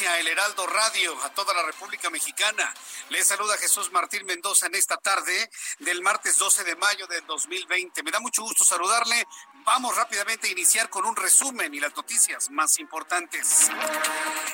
El Heraldo Radio a toda la República Mexicana. Les saluda Jesús Martín Mendoza en esta tarde del martes 12 de mayo del 2020. Me da mucho gusto saludarle. Vamos rápidamente a iniciar con un resumen y las noticias más importantes.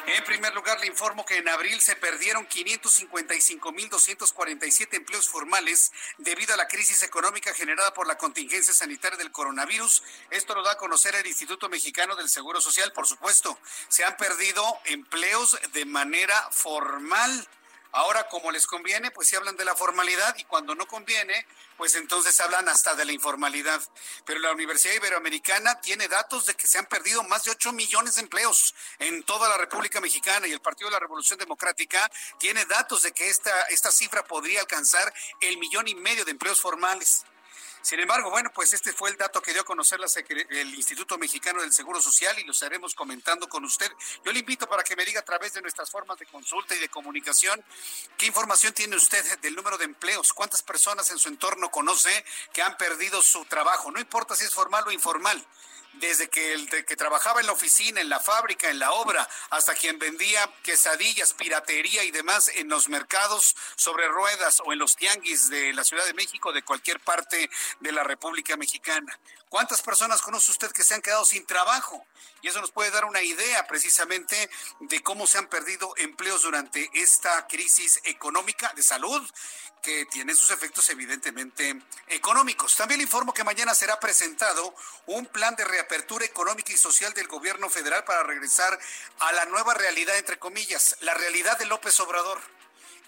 En primer lugar, le informo que en abril se perdieron 555.247 empleos formales debido a la crisis económica generada por la contingencia sanitaria del coronavirus. Esto lo da a conocer el Instituto Mexicano del Seguro Social, por supuesto. Se han perdido empleos de manera formal. Ahora, como les conviene, pues se hablan de la formalidad y cuando no conviene, pues entonces hablan hasta de la informalidad. Pero la Universidad Iberoamericana tiene datos de que se han perdido más de 8 millones de empleos en toda la República Mexicana y el Partido de la Revolución Democrática tiene datos de que esta, esta cifra podría alcanzar el millón y medio de empleos formales. Sin embargo, bueno, pues este fue el dato que dio a conocer la el Instituto Mexicano del Seguro Social y lo estaremos comentando con usted. Yo le invito para que me diga a través de nuestras formas de consulta y de comunicación qué información tiene usted del número de empleos, cuántas personas en su entorno conoce que han perdido su trabajo, no importa si es formal o informal desde que el de que trabajaba en la oficina, en la fábrica, en la obra, hasta quien vendía quesadillas, piratería y demás en los mercados sobre ruedas o en los tianguis de la Ciudad de México, de cualquier parte de la República Mexicana. ¿Cuántas personas conoce usted que se han quedado sin trabajo? Y eso nos puede dar una idea precisamente de cómo se han perdido empleos durante esta crisis económica de salud que tiene sus efectos evidentemente económicos. También le informo que mañana será presentado un plan de reapertura económica y social del gobierno federal para regresar a la nueva realidad, entre comillas, la realidad de López Obrador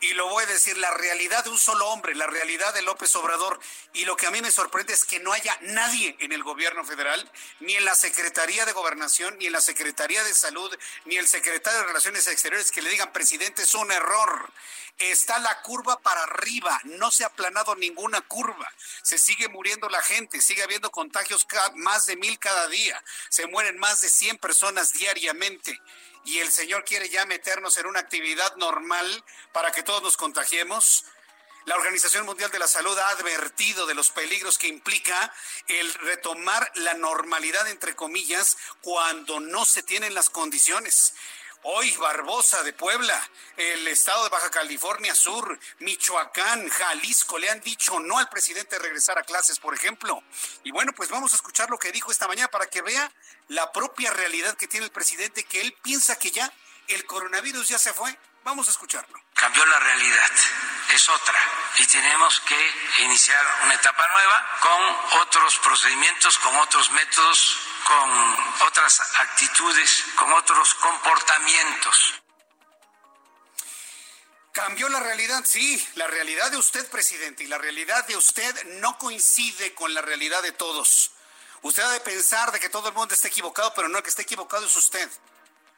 y lo voy a decir, la realidad de un solo hombre, la realidad de López Obrador. Y lo que a mí me sorprende es que no haya nadie en el gobierno federal, ni en la Secretaría de Gobernación, ni en la Secretaría de Salud, ni el secretario de Relaciones Exteriores que le digan, presidente, es un error. Está la curva para arriba, no se ha aplanado ninguna curva. Se sigue muriendo la gente, sigue habiendo contagios más de mil cada día. Se mueren más de 100 personas diariamente y el Señor quiere ya meternos en una actividad normal para que todos nos contagiemos. La Organización Mundial de la Salud ha advertido de los peligros que implica el retomar la normalidad, entre comillas, cuando no se tienen las condiciones. Hoy Barbosa de Puebla, el estado de Baja California Sur, Michoacán, Jalisco le han dicho no al presidente de regresar a clases, por ejemplo. Y bueno, pues vamos a escuchar lo que dijo esta mañana para que vea la propia realidad que tiene el presidente, que él piensa que ya el coronavirus ya se fue. Vamos a escucharlo. Cambió la realidad, es otra, y tenemos que iniciar una etapa nueva con otros procedimientos, con otros métodos, con otras actitudes, con otros comportamientos. Cambió la realidad, sí, la realidad de usted, presidente, y la realidad de usted no coincide con la realidad de todos. Usted ha de pensar de que todo el mundo está equivocado, pero no el que está equivocado es usted.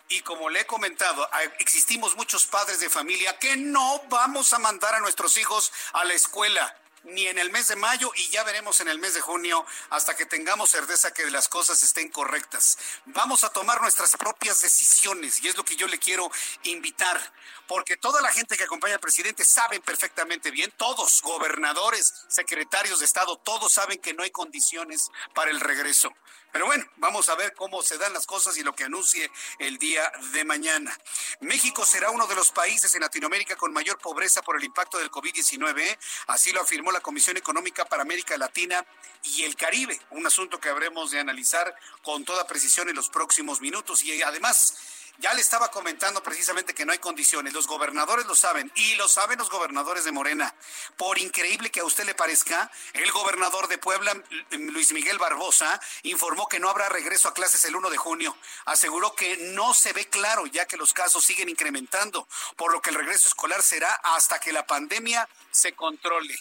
Y como le he comentado, existimos muchos padres de familia que no vamos a mandar a nuestros hijos a la escuela ni en el mes de mayo y ya veremos en el mes de junio hasta que tengamos certeza que las cosas estén correctas. Vamos a tomar nuestras propias decisiones y es lo que yo le quiero invitar. Porque toda la gente que acompaña al presidente saben perfectamente bien, todos, gobernadores, secretarios de Estado, todos saben que no hay condiciones para el regreso. Pero bueno, vamos a ver cómo se dan las cosas y lo que anuncie el día de mañana. México será uno de los países en Latinoamérica con mayor pobreza por el impacto del COVID-19, así lo afirmó la Comisión Económica para América Latina y el Caribe, un asunto que habremos de analizar con toda precisión en los próximos minutos. Y además, ya le estaba comentando precisamente que no hay condiciones. Los gobernadores lo saben y lo saben los gobernadores de Morena. Por increíble que a usted le parezca, el gobernador de Puebla, Luis Miguel Barbosa, informó que no habrá regreso a clases el 1 de junio. Aseguró que no se ve claro ya que los casos siguen incrementando, por lo que el regreso escolar será hasta que la pandemia se controle.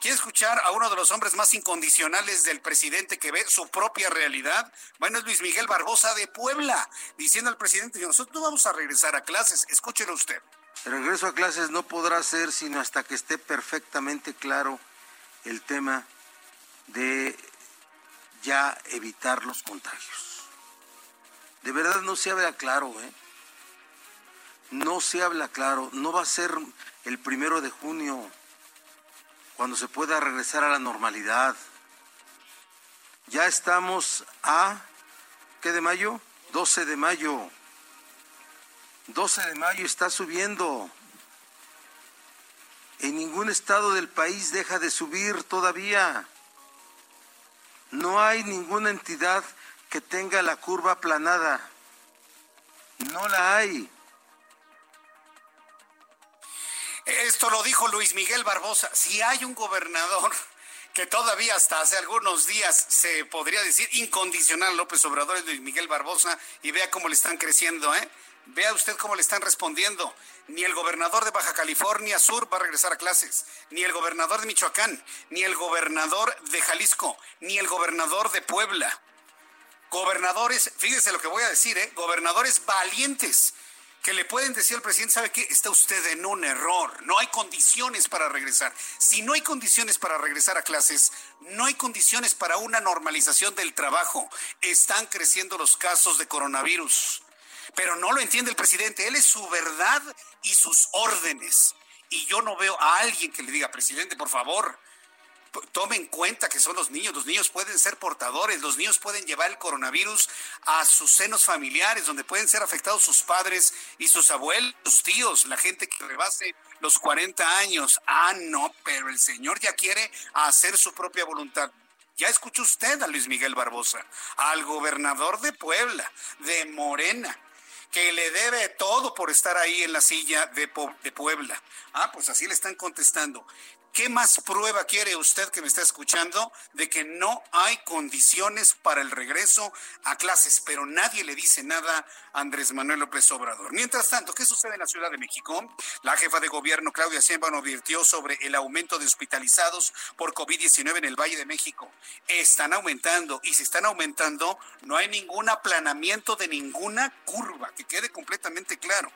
¿Quiere escuchar a uno de los hombres más incondicionales del presidente que ve su propia realidad? Bueno, es Luis Miguel Barbosa de Puebla, diciendo al presidente, nosotros no vamos a regresar a clases. Escúchelo usted. El regreso a clases no podrá ser sino hasta que esté perfectamente claro el tema de ya evitar los contagios. De verdad no se habla claro, ¿eh? No se habla claro. No va a ser el primero de junio cuando se pueda regresar a la normalidad. Ya estamos a, ¿qué de mayo? 12 de mayo. 12 de mayo está subiendo. En ningún estado del país deja de subir todavía. No hay ninguna entidad que tenga la curva aplanada. No la hay. Esto lo dijo Luis Miguel Barbosa. Si hay un gobernador que todavía hasta hace algunos días se podría decir incondicional López Obrador es Luis Miguel Barbosa y vea cómo le están creciendo, ¿eh? Vea usted cómo le están respondiendo. Ni el gobernador de Baja California Sur va a regresar a clases, ni el gobernador de Michoacán, ni el gobernador de Jalisco, ni el gobernador de Puebla. Gobernadores, fíjese lo que voy a decir, ¿eh? Gobernadores valientes que le pueden decir al presidente, ¿sabe qué? Está usted en un error, no hay condiciones para regresar. Si no hay condiciones para regresar a clases, no hay condiciones para una normalización del trabajo. Están creciendo los casos de coronavirus. Pero no lo entiende el presidente, él es su verdad y sus órdenes. Y yo no veo a alguien que le diga, presidente, por favor, tome en cuenta que son los niños, los niños pueden ser portadores, los niños pueden llevar el coronavirus a sus senos familiares, donde pueden ser afectados sus padres y sus abuelos, sus tíos, la gente que rebase los 40 años. Ah, no, pero el Señor ya quiere hacer su propia voluntad. Ya escuchó usted a Luis Miguel Barbosa, al gobernador de Puebla, de Morena, que le debe todo por estar ahí en la silla de, de, Puebla. Ah, pues así le están contestando. ¿Qué más prueba quiere usted que me está escuchando de que no hay condiciones para el regreso a clases? Pero nadie le dice nada a Andrés Manuel López Obrador. Mientras tanto, ¿qué sucede en la Ciudad de México? La jefa de gobierno, Claudia Sheinbaum, advirtió sobre el aumento de hospitalizados por COVID-19 en el Valle de México. Están aumentando y si están aumentando, no hay ningún aplanamiento de ninguna curva, que quede completamente claro.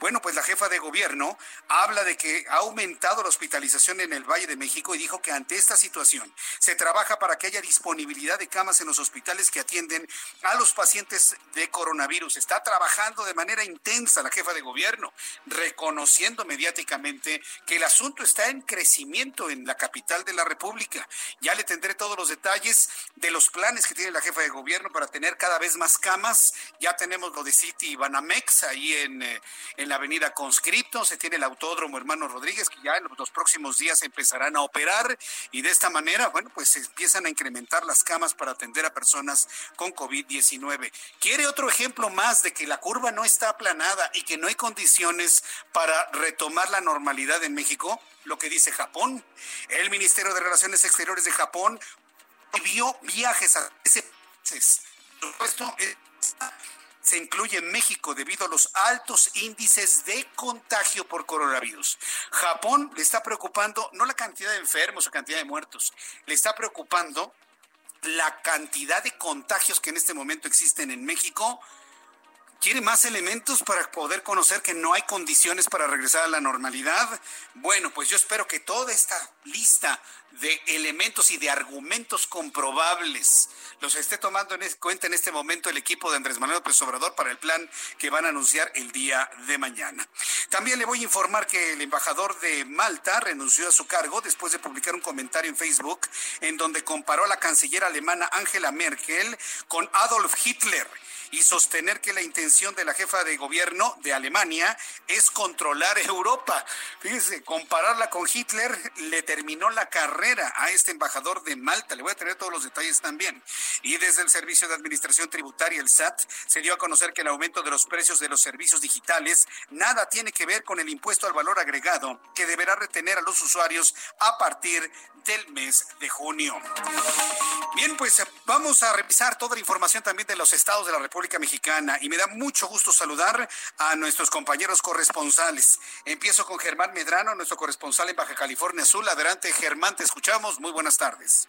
Bueno, pues la jefa de gobierno habla de que ha aumentado la hospitalización en el Valle de México y dijo que ante esta situación se trabaja para que haya disponibilidad de camas en los hospitales que atienden a los pacientes de coronavirus. Está trabajando de manera intensa la jefa de gobierno, reconociendo mediáticamente que el asunto está en crecimiento en la capital de la República. Ya le tendré todos los detalles de los planes que tiene la jefa de gobierno para tener cada vez más camas. Ya tenemos lo de City Banamex ahí en, eh, en la avenida Conscripto, se tiene el autódromo Hermano Rodríguez que ya en los próximos días empezarán a operar y de esta manera, bueno, pues se empiezan a incrementar las camas para atender a personas con COVID-19. ¿Quiere otro ejemplo más de que la curva no está aplanada y que no hay condiciones para retomar la normalidad en México? Lo que dice Japón. El Ministerio de Relaciones Exteriores de Japón vio viajes a ese países. Esto se incluye México debido a los altos índices de contagio por coronavirus. Japón le está preocupando no la cantidad de enfermos o cantidad de muertos, le está preocupando la cantidad de contagios que en este momento existen en México ¿Quiere más elementos para poder conocer que no hay condiciones para regresar a la normalidad? Bueno, pues yo espero que toda esta lista de elementos y de argumentos comprobables los esté tomando en cuenta en este momento el equipo de Andrés Manuel López Obrador para el plan que van a anunciar el día de mañana. También le voy a informar que el embajador de Malta renunció a su cargo después de publicar un comentario en Facebook en donde comparó a la canciller alemana Angela Merkel con Adolf Hitler y sostener que la intención de la jefa de gobierno de Alemania es controlar Europa. Fíjense, compararla con Hitler le terminó la carrera a este embajador de Malta. Le voy a tener todos los detalles también. Y desde el Servicio de Administración Tributaria, el SAT, se dio a conocer que el aumento de los precios de los servicios digitales nada tiene que ver con el impuesto al valor agregado que deberá retener a los usuarios a partir del mes de junio. Bien, pues vamos a revisar toda la información también de los estados de la República Mexicana y me da mucho gusto saludar a nuestros compañeros corresponsales. Empiezo con Germán Medrano, nuestro corresponsal en Baja California Sur. Adelante, Germán, te escuchamos. Muy buenas tardes.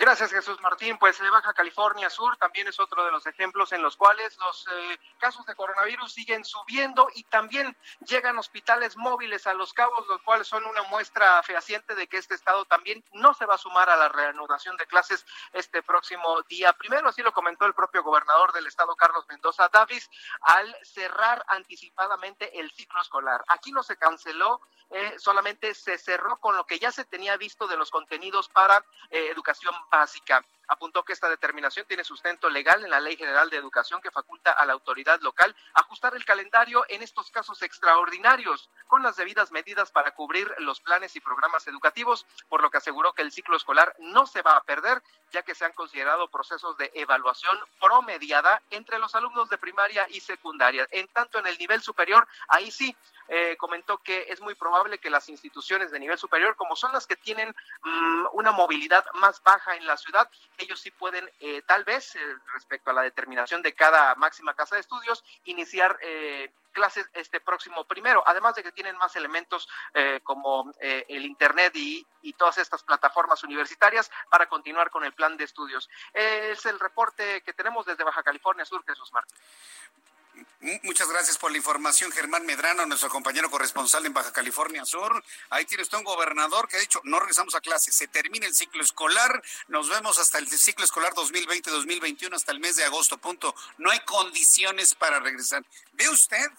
Gracias, Jesús Martín. Pues eh, Baja California Sur también es otro de los ejemplos en los cuales los eh, casos de coronavirus siguen subiendo y también llegan hospitales móviles a los cabos, los cuales son una muestra fehaciente de que este estado también no se va a sumar a la reanudación de clases este próximo día. Primero, así lo comentó el propio gobernador del estado, Carlos Mendoza Davis, al cerrar anticipadamente el ciclo escolar. Aquí no se canceló, eh, solamente se cerró con lo que ya se tenía visto de los contenidos para educación básica. Apuntó que esta determinación tiene sustento legal en la Ley General de Educación que faculta a la autoridad local ajustar el calendario en estos casos extraordinarios con las debidas medidas para cubrir los planes y programas educativos, por lo que aseguró que el ciclo escolar no se va a perder, ya que se han considerado procesos de evaluación promediada entre los alumnos de primaria y secundaria. En tanto, en el nivel superior, ahí sí, eh, comentó que es muy probable que las instituciones de nivel superior, como son las que tienen mm, una movilidad más baja en la ciudad, ellos sí pueden, eh, tal vez, eh, respecto a la determinación de cada máxima casa de estudios, iniciar clases este próximo primero, además de que tienen más elementos como el Internet y, y, todas estas plataformas universitarias para continuar con el plan de estudios. es el reporte que tenemos desde Baja California Sur, Jesús Martín. Muchas gracias por la información, Germán Medrano, nuestro compañero corresponsal en Baja California Sur. Ahí tiene usted un gobernador que ha dicho, no regresamos a clase, se termina el ciclo escolar, nos vemos hasta el ciclo escolar 2020-2021, hasta el mes de agosto, punto. No hay condiciones para regresar. ¿Ve usted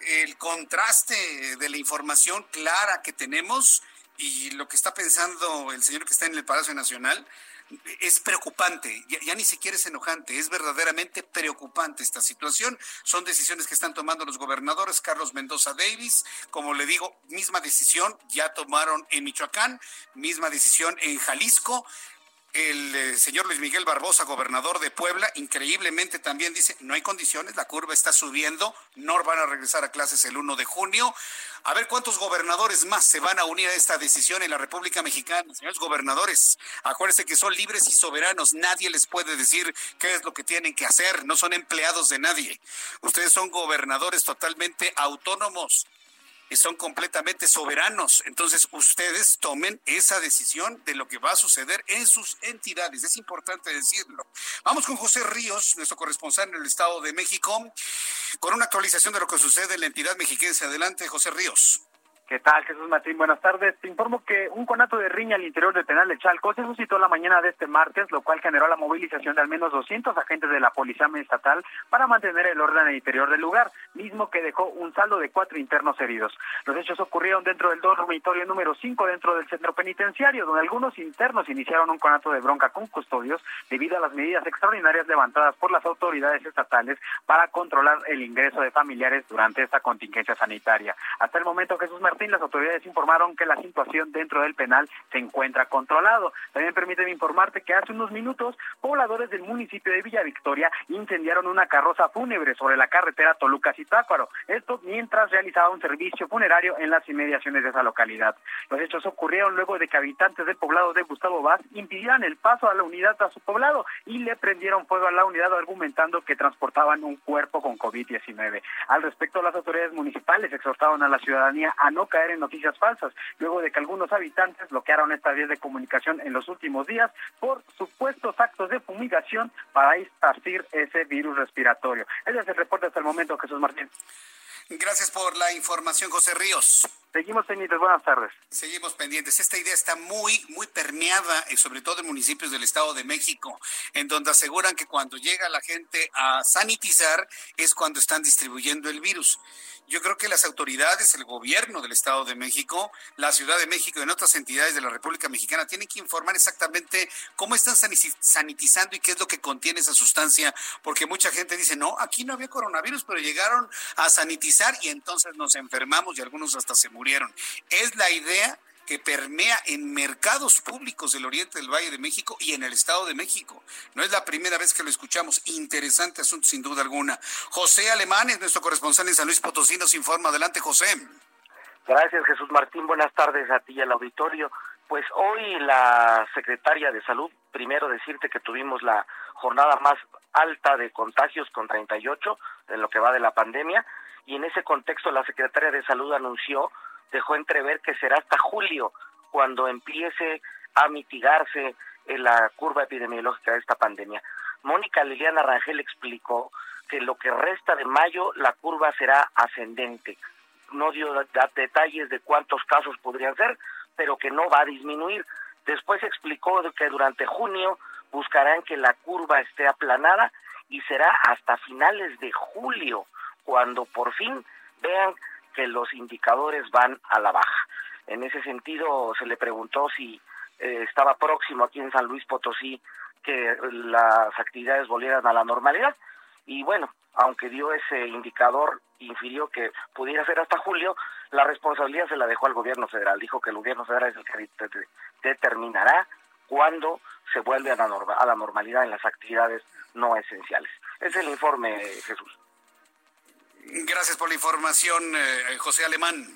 el contraste de la información clara que tenemos y lo que está pensando el señor que está en el Palacio Nacional? Es preocupante, ya, ni siquiera es enojante, es verdaderamente preocupante esta situación. Son decisiones que están tomando los gobernadores, Carlos Mendoza Davis, como le digo, misma decisión ya tomaron en Michoacán, misma decisión en Jalisco el eh, señor Luis Miguel Barbosa, gobernador de Puebla, increíblemente también dice, no hay condiciones, la curva está subiendo, no van a regresar a clases el 1 de junio. A ver cuántos gobernadores más se van a unir a esta decisión en la República Mexicana. Señores gobernadores, acuérdense que son libres y soberanos, nadie les puede decir qué es lo que tienen que hacer, no son empleados de nadie. Ustedes son gobernadores totalmente autónomos y son completamente soberanos. Entonces, ustedes tomen esa decisión de lo que va a suceder en sus entidades. Es importante decirlo. Vamos con José Ríos, nuestro corresponsal en el Estado de México, con una actualización de lo que sucede en la entidad mexiquense. Adelante, José Ríos. ¿Qué tal, Jesús Martín? Buenas tardes. Te informo que un conato de riña al interior del penal de Chalco se suscitó la mañana de este martes, lo cual generó la movilización de al menos 200 agentes de la Policía Estatal para mantener el orden en el interior del lugar, mismo que dejó un saldo de cuatro internos heridos. Los hechos ocurrieron dentro del dormitorio número 5 dentro del centro penitenciario, donde algunos internos iniciaron un conato de bronca con custodios debido a las medidas extraordinarias levantadas por las autoridades estatales para controlar el ingreso de familiares durante esta contingencia sanitaria. Hasta el momento, Jesús Martín, las autoridades informaron que la situación dentro del penal se encuentra controlado. También permíteme informarte que hace unos minutos pobladores del municipio de Villa Victoria incendiaron una carroza fúnebre sobre la carretera Toluca-Zitácuaro. Esto mientras realizaba un servicio funerario en las inmediaciones de esa localidad. Los hechos ocurrieron luego de que habitantes del poblado de Gustavo Vaz impidieran el paso a la unidad a su poblado y le prendieron fuego a la unidad argumentando que transportaban un cuerpo con COVID-19. Al respecto, las autoridades municipales exhortaron a la ciudadanía a no caer en noticias falsas, luego de que algunos habitantes bloquearon esta vía de comunicación en los últimos días por supuestos actos de fumigación para esparcir ese virus respiratorio. Ese es el reporte hasta el momento, Jesús Martín. Gracias por la información, José Ríos. Seguimos pendientes, buenas tardes. Seguimos pendientes. Esta idea está muy, muy permeada, eh, sobre todo en municipios del Estado de México, en donde aseguran que cuando llega la gente a sanitizar es cuando están distribuyendo el virus. Yo creo que las autoridades, el gobierno del Estado de México, la Ciudad de México y en otras entidades de la República Mexicana tienen que informar exactamente cómo están sanitizando y qué es lo que contiene esa sustancia, porque mucha gente dice, no, aquí no había coronavirus, pero llegaron a sanitizar y entonces nos enfermamos y algunos hasta se murieron. Es la idea que permea en mercados públicos del oriente del Valle de México y en el Estado de México. No es la primera vez que lo escuchamos. Interesante asunto, sin duda alguna. José Alemán es nuestro corresponsal en San Luis Potosí. Nos informa. Adelante, José. Gracias, Jesús Martín. Buenas tardes a ti y al auditorio. Pues hoy la secretaria de Salud, primero decirte que tuvimos la jornada más alta de contagios con 38 en lo que va de la pandemia y en ese contexto la secretaria de Salud anunció dejó entrever que será hasta julio cuando empiece a mitigarse la curva epidemiológica de esta pandemia. Mónica Liliana Rangel explicó que lo que resta de mayo la curva será ascendente. No dio detalles de cuántos casos podrían ser, pero que no va a disminuir. Después explicó que durante junio buscarán que la curva esté aplanada y será hasta finales de julio cuando por fin vean que los indicadores van a la baja. En ese sentido, se le preguntó si eh, estaba próximo aquí en San Luis Potosí que las actividades volvieran a la normalidad. Y bueno, aunque dio ese indicador, infirió que pudiera ser hasta julio, la responsabilidad se la dejó al gobierno federal. Dijo que el gobierno federal es el que determinará cuándo se vuelve a la, a la normalidad en las actividades no esenciales. Es el informe, Jesús. Gracias por la información, eh, José Alemán.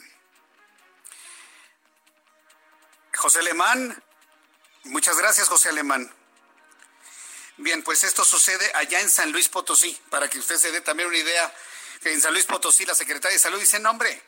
José Alemán, muchas gracias, José Alemán. Bien, pues esto sucede allá en San Luis Potosí, para que usted se dé también una idea. En San Luis Potosí, la secretaria de Salud dice, no, hombre,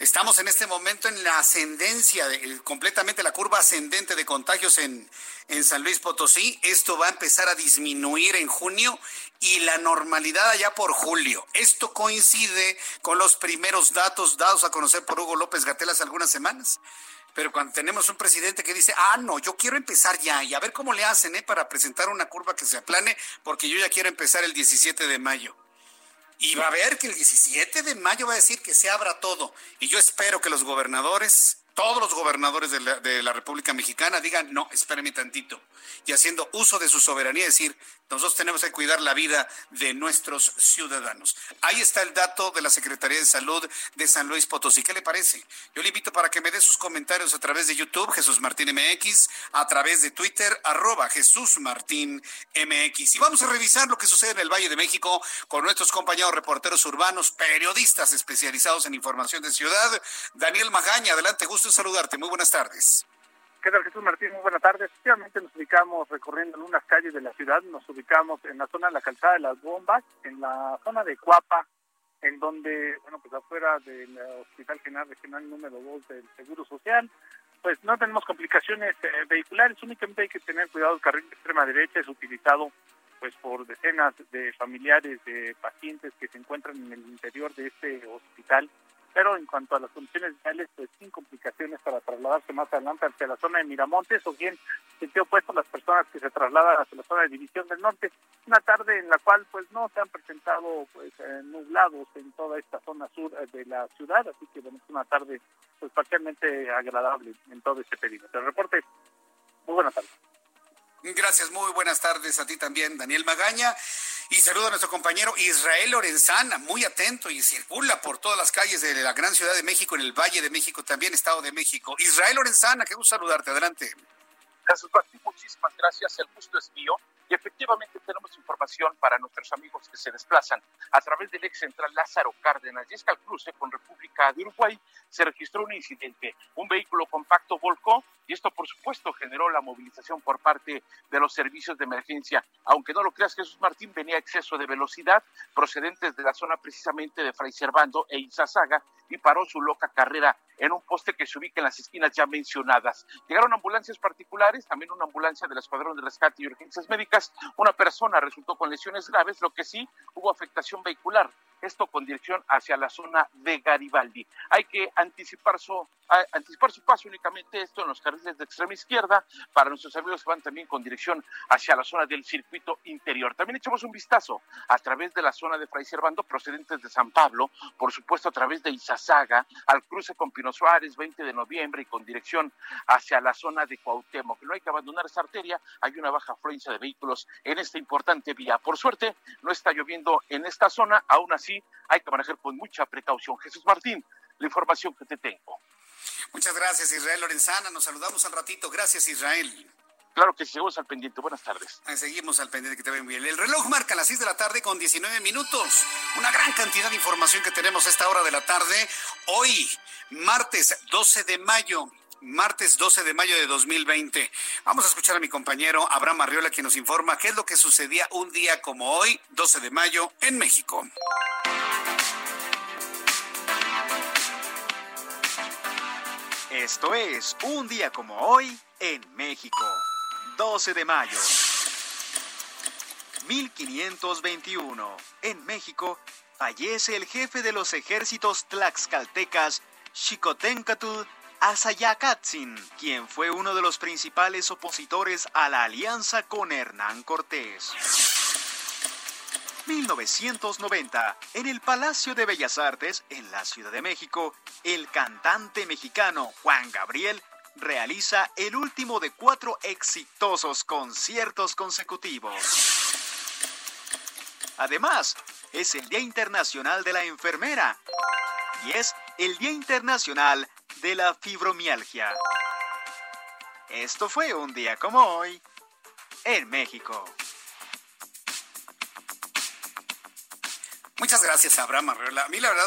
Estamos en este momento en la ascendencia, completamente la curva ascendente de contagios en, en San Luis Potosí. Esto va a empezar a disminuir en junio y la normalidad allá por julio. Esto coincide con los primeros datos dados a conocer por Hugo López Gatel hace algunas semanas. Pero cuando tenemos un presidente que dice, ah, no, yo quiero empezar ya y a ver cómo le hacen ¿eh? para presentar una curva que se aplane, porque yo ya quiero empezar el 17 de mayo. Y va a ver que el 17 de mayo va a decir que se abra todo. Y yo espero que los gobernadores, todos los gobernadores de la, de la República Mexicana digan, no, espérame tantito. Y haciendo uso de su soberanía, decir, nosotros tenemos que cuidar la vida de nuestros ciudadanos. Ahí está el dato de la Secretaría de Salud de San Luis Potosí. ¿Qué le parece? Yo le invito para que me dé sus comentarios a través de YouTube, Jesús Martín MX, a través de Twitter, arroba Jesús Martín MX. Y vamos a revisar lo que sucede en el Valle de México con nuestros compañeros reporteros urbanos, periodistas especializados en información de ciudad. Daniel Magaña, adelante, gusto en saludarte. Muy buenas tardes. ¿Qué tal Jesús Martín? Muy buenas tardes. Efectivamente nos ubicamos recorriendo en unas calles de la ciudad, nos ubicamos en la zona de la calzada de las bombas, en la zona de Cuapa, en donde, bueno, pues afuera del Hospital General Regional número 2 del Seguro Social, pues no tenemos complicaciones eh, vehiculares, únicamente hay que tener cuidado, el carril de extrema derecha es utilizado pues por decenas de familiares de pacientes que se encuentran en el interior de este hospital pero en cuanto a las condiciones viales, pues sin complicaciones para trasladarse más adelante hacia la zona de Miramontes o bien sentido opuesto las personas que se trasladan hacia la zona de División del Norte. Una tarde en la cual pues no se han presentado pues eh, nublados en toda esta zona sur eh, de la ciudad, así que bueno, es una tarde pues parcialmente agradable en todo este período. El reporte, muy buenas tardes. Gracias, muy buenas tardes a ti también, Daniel Magaña. Y saludo a nuestro compañero Israel Lorenzana, muy atento y circula por todas las calles de la gran ciudad de México, en el Valle de México, también Estado de México. Israel Lorenzana, qué gusto saludarte, adelante. Jesús Martín, muchísimas gracias, el gusto es mío. Y efectivamente tenemos información para nuestros amigos que se desplazan a través del ex central Lázaro Cárdenas. Y es que al cruce con República de Uruguay se registró un incidente. Un vehículo compacto volcó y esto, por supuesto, generó la movilización por parte de los servicios de emergencia. Aunque no lo creas, Jesús Martín venía a exceso de velocidad procedentes de la zona precisamente de Fray Servando e Izazaga y paró su loca carrera en un poste que se ubica en las esquinas ya mencionadas. Llegaron ambulancias particulares, también una ambulancia del Escuadrón de Rescate y Urgencias Médicas. Una persona resultó con lesiones graves, lo que sí hubo afectación vehicular esto con dirección hacia la zona de Garibaldi. Hay que anticipar su, anticipar su paso únicamente esto en los carriles de extrema izquierda para nuestros amigos que van también con dirección hacia la zona del circuito interior. También echamos un vistazo a través de la zona de Fray Servando procedentes de San Pablo, por supuesto a través de Izazaga, al cruce con Pino Suárez, 20 de noviembre y con dirección hacia la zona de Cuauhtémoc. No hay que abandonar esa arteria, hay una baja afluencia de vehículos en esta importante vía. Por suerte, no está lloviendo en esta zona, aún así hay que manejar con mucha precaución. Jesús Martín, la información que te tengo. Muchas gracias, Israel Lorenzana. Nos saludamos al ratito. Gracias, Israel. Claro que sí, seguimos al pendiente. Buenas tardes. Seguimos al pendiente, que te ven bien. El reloj marca las 6 de la tarde con 19 minutos. Una gran cantidad de información que tenemos a esta hora de la tarde. Hoy, martes 12 de mayo martes 12 de mayo de 2020. Vamos a escuchar a mi compañero Abraham Arriola, quien nos informa qué es lo que sucedía un día como hoy, 12 de mayo, en México. Esto es un día como hoy en México, 12 de mayo. 1521. En México fallece el jefe de los ejércitos tlaxcaltecas, Xicoténcatl Asayakatzin, quien fue uno de los principales opositores a la alianza con Hernán Cortés. 1990, en el Palacio de Bellas Artes, en la Ciudad de México, el cantante mexicano Juan Gabriel realiza el último de cuatro exitosos conciertos consecutivos. Además, es el Día Internacional de la Enfermera y es el Día Internacional de la fibromialgia. Esto fue un día como hoy en México. Muchas gracias Abraham Arreola. A mí la verdad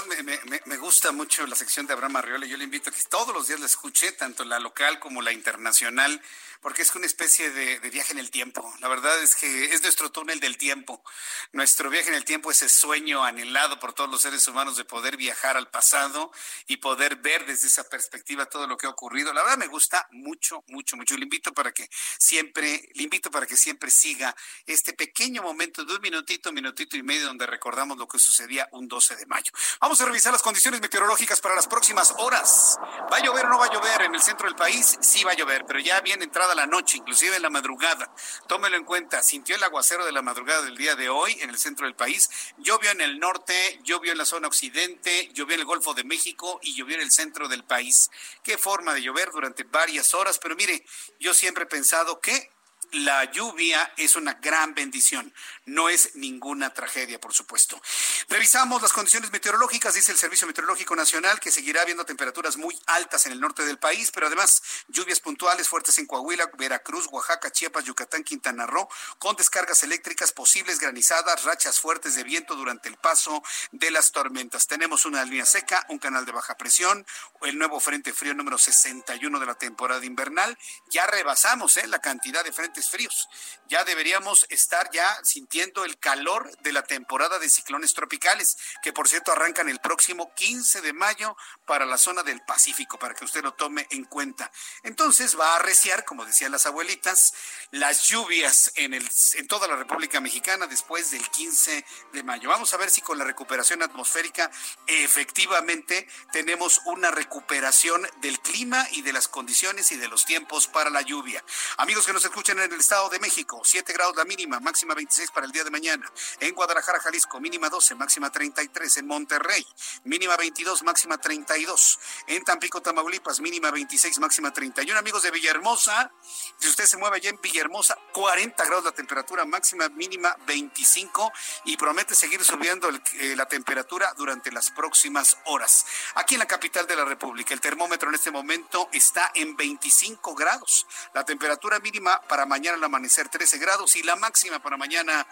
me, gusta mucho la sección de Abraham Arreola. Yo le invito a que todos los días la escuche, tanto la local como la internacional porque es una especie de, viaje en el tiempo. La verdad es que es nuestro túnel del tiempo. Nuestro viaje en el tiempo, ese sueño anhelado por todos los seres humanos de poder viajar al pasado y poder ver desde esa perspectiva todo lo que ha ocurrido. La verdad me gusta mucho, mucho, mucho. Le invito para que siempre, le invito para que siempre siga este pequeño momento de un minutito, minutito y medio donde recordamos lo que sucedía un 12 de mayo. Vamos a revisar las condiciones meteorológicas para las próximas horas. ¿Va a llover o no va a llover en el centro del país? Sí va a llover, pero ya viene entrada la noche, inclusive en la madrugada. Tómelo en cuenta, sintió el aguacero de la madrugada del día de hoy en el centro del país, llovió en el norte, llovió en la zona occidente, llovió en el Golfo de México y llovió en el centro del país. Qué forma de llover durante varias horas, pero mire, yo siempre he pensado que la lluvia es una gran bendición, no es ninguna tragedia, por supuesto. Revisamos las condiciones meteorológicas, dice el Servicio Meteorológico Nacional, que seguirá habiendo temperaturas muy altas en el norte del país, pero además lluvias puntuales fuertes en Coahuila, Veracruz, Oaxaca, Chiapas, Yucatán, Quintana Roo, con descargas eléctricas, posibles granizadas, rachas fuertes de viento durante el paso de las tormentas. Tenemos una línea seca, un canal de baja presión, el nuevo frente frío número 61 de la temporada invernal. Ya rebasamos ¿eh? la cantidad de frentes fríos. Ya deberíamos estar ya sintiendo el calor de la temporada de ciclones tropicales, que por cierto arrancan el próximo 15 de mayo para la zona del Pacífico, para que usted lo tome en cuenta. Entonces va a arreciar, como decían las abuelitas, las lluvias en, el, en toda la República Mexicana después del 15 de mayo. Vamos a ver si con la recuperación atmosférica efectivamente tenemos una recuperación del clima y de las condiciones y de los tiempos para la lluvia. Amigos que nos escuchan en el Estado de México, 7 grados la mínima, máxima 26 para el día de mañana. En Guadalajara, Jalisco, mínima 12, máxima 33. En Monterrey, mínima 22, máxima 32. En Tampico, Tamaulipas, mínima 26, máxima 31. Amigos de Villahermosa, si usted se mueve allá en Villahermosa, 40 grados la temperatura máxima, mínima 25 y promete seguir subiendo eh, la temperatura durante las próximas horas. Aquí en la capital de la República, el termómetro en este momento está en 25 grados. La temperatura mínima para mañana al amanecer 13 grados y la máxima para mañana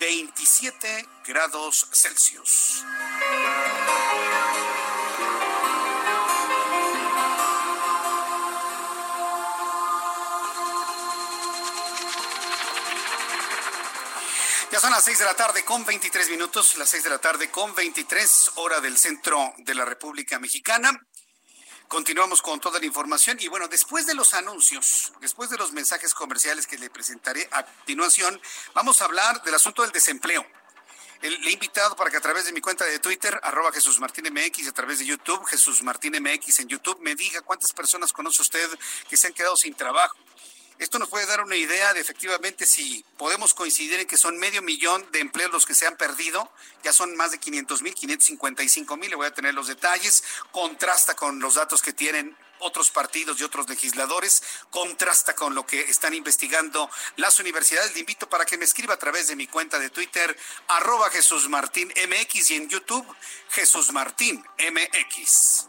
27 grados Celsius. Ya son las 6 de la tarde con 23 minutos, las 6 de la tarde con 23 hora del centro de la República Mexicana. Continuamos con toda la información y bueno, después de los anuncios, después de los mensajes comerciales que le presentaré a continuación, vamos a hablar del asunto del desempleo. Le he invitado para que a través de mi cuenta de Twitter, arroba Jesús Martín MX, a través de YouTube, Jesús Martín MX en YouTube, me diga cuántas personas conoce usted que se han quedado sin trabajo. Esto nos puede dar una idea de efectivamente si podemos coincidir en que son medio millón de empleos los que se han perdido, ya son más de 500 mil, 555 mil, le voy a tener los detalles, contrasta con los datos que tienen otros partidos y otros legisladores, contrasta con lo que están investigando las universidades. Le invito para que me escriba a través de mi cuenta de Twitter, arroba Jesús Martín y en YouTube, Jesús Martín MX.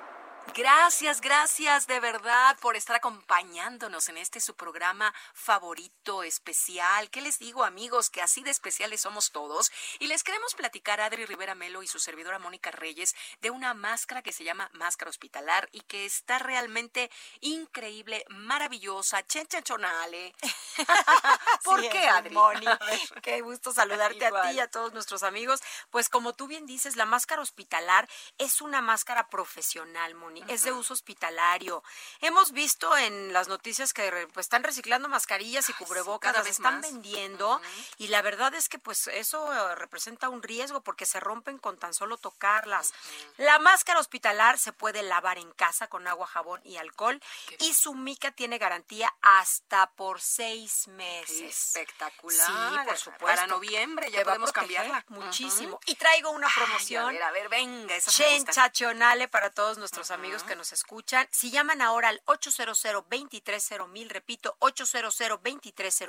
Gracias, gracias de verdad por estar acompañándonos en este su programa favorito, especial. ¿Qué les digo, amigos? Que así de especiales somos todos. Y les queremos platicar a Adri Rivera Melo y su servidora Mónica Reyes de una máscara que se llama máscara hospitalar y que está realmente increíble, maravillosa, chenchachonale. ¿Por qué, Adri? Qué gusto saludarte a ti y a todos nuestros amigos. Pues como tú bien dices, la máscara hospitalar es una máscara profesional, Es de uso hospitalario. Hemos visto en las noticias que pues, están reciclando mascarillas y cubrebocas, las están vendiendo y la verdad es que pues eso eh, representa un riesgo porque se rompen con tan solo tocarlas. La máscara hospitalar se puede lavar en casa con agua, jabón y alcohol y su mica tiene garantía hasta por seis meses. espectacular. Sí, por supuesto. Para noviembre ya podemos cambiarla. Muchísimo. Y traigo una promoción. a ver, a ver, venga, Chenchachonale para todos nuestros amigos que nos escuchan. Si llaman ahora al 800 mil repito, 800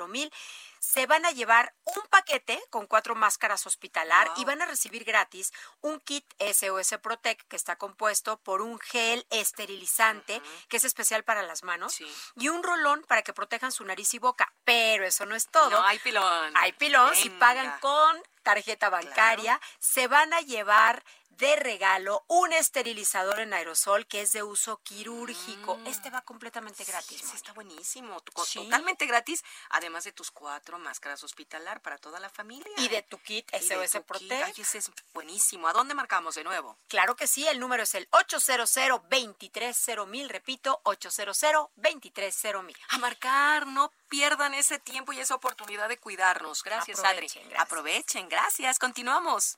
mil se van a llevar un paquete con cuatro máscaras hospitalar y van a recibir gratis un kit SOS Protect que está compuesto por un gel esterilizante que es especial para las manos y un rolón para que protejan su nariz y boca. Pero eso no es todo. No, hay pilón. Hay pilón. Si pagan con tarjeta bancaria, se van a llevar de regalo un esterilizador en aerosol que es de uso quirúrgico. Mm. Este va completamente gratis. Sí, está buenísimo. Totalmente gratis, además de tus cuatro máscaras hospitalar para toda la familia. Y de tu kit SOS Protect. Ay, ese es buenísimo. ¿A dónde marcamos de nuevo? Claro que sí, el número es el 800 mil repito, 800 mil A marcar, no pierdan ese tiempo y esa oportunidad de cuidarnos. Gracias, Adri. Aprovechen, gracias. Continuamos.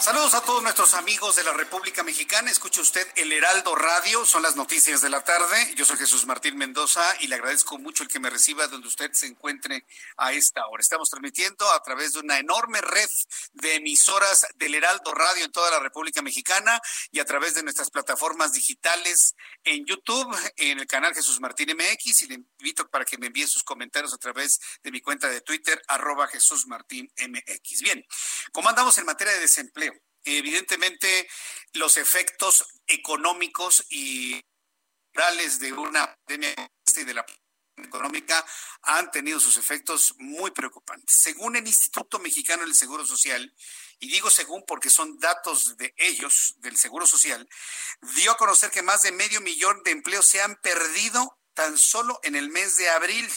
Saludos a todos nuestros amigos de la República Mexicana. Escuche usted el Heraldo Radio, son las noticias de la tarde. Yo soy Jesús Martín Mendoza y le agradezco mucho el que me reciba donde usted se encuentre a esta hora. Estamos transmitiendo a través de una enorme red de emisoras del Heraldo Radio en toda la República Mexicana y a través de nuestras plataformas digitales en YouTube, en el canal Jesús Martín MX y le invito para que me envíe sus comentarios a través de mi cuenta de Twitter, arroba Jesús Martín MX. Bien, ¿cómo andamos en materia de desempleo? Evidentemente los efectos económicos y morales de una pandemia y de la económica han tenido sus efectos muy preocupantes. Según el Instituto Mexicano del Seguro Social, y digo según porque son datos de ellos, del Seguro Social, dio a conocer que más de medio millón de empleos se han perdido tan solo en el mes de abril,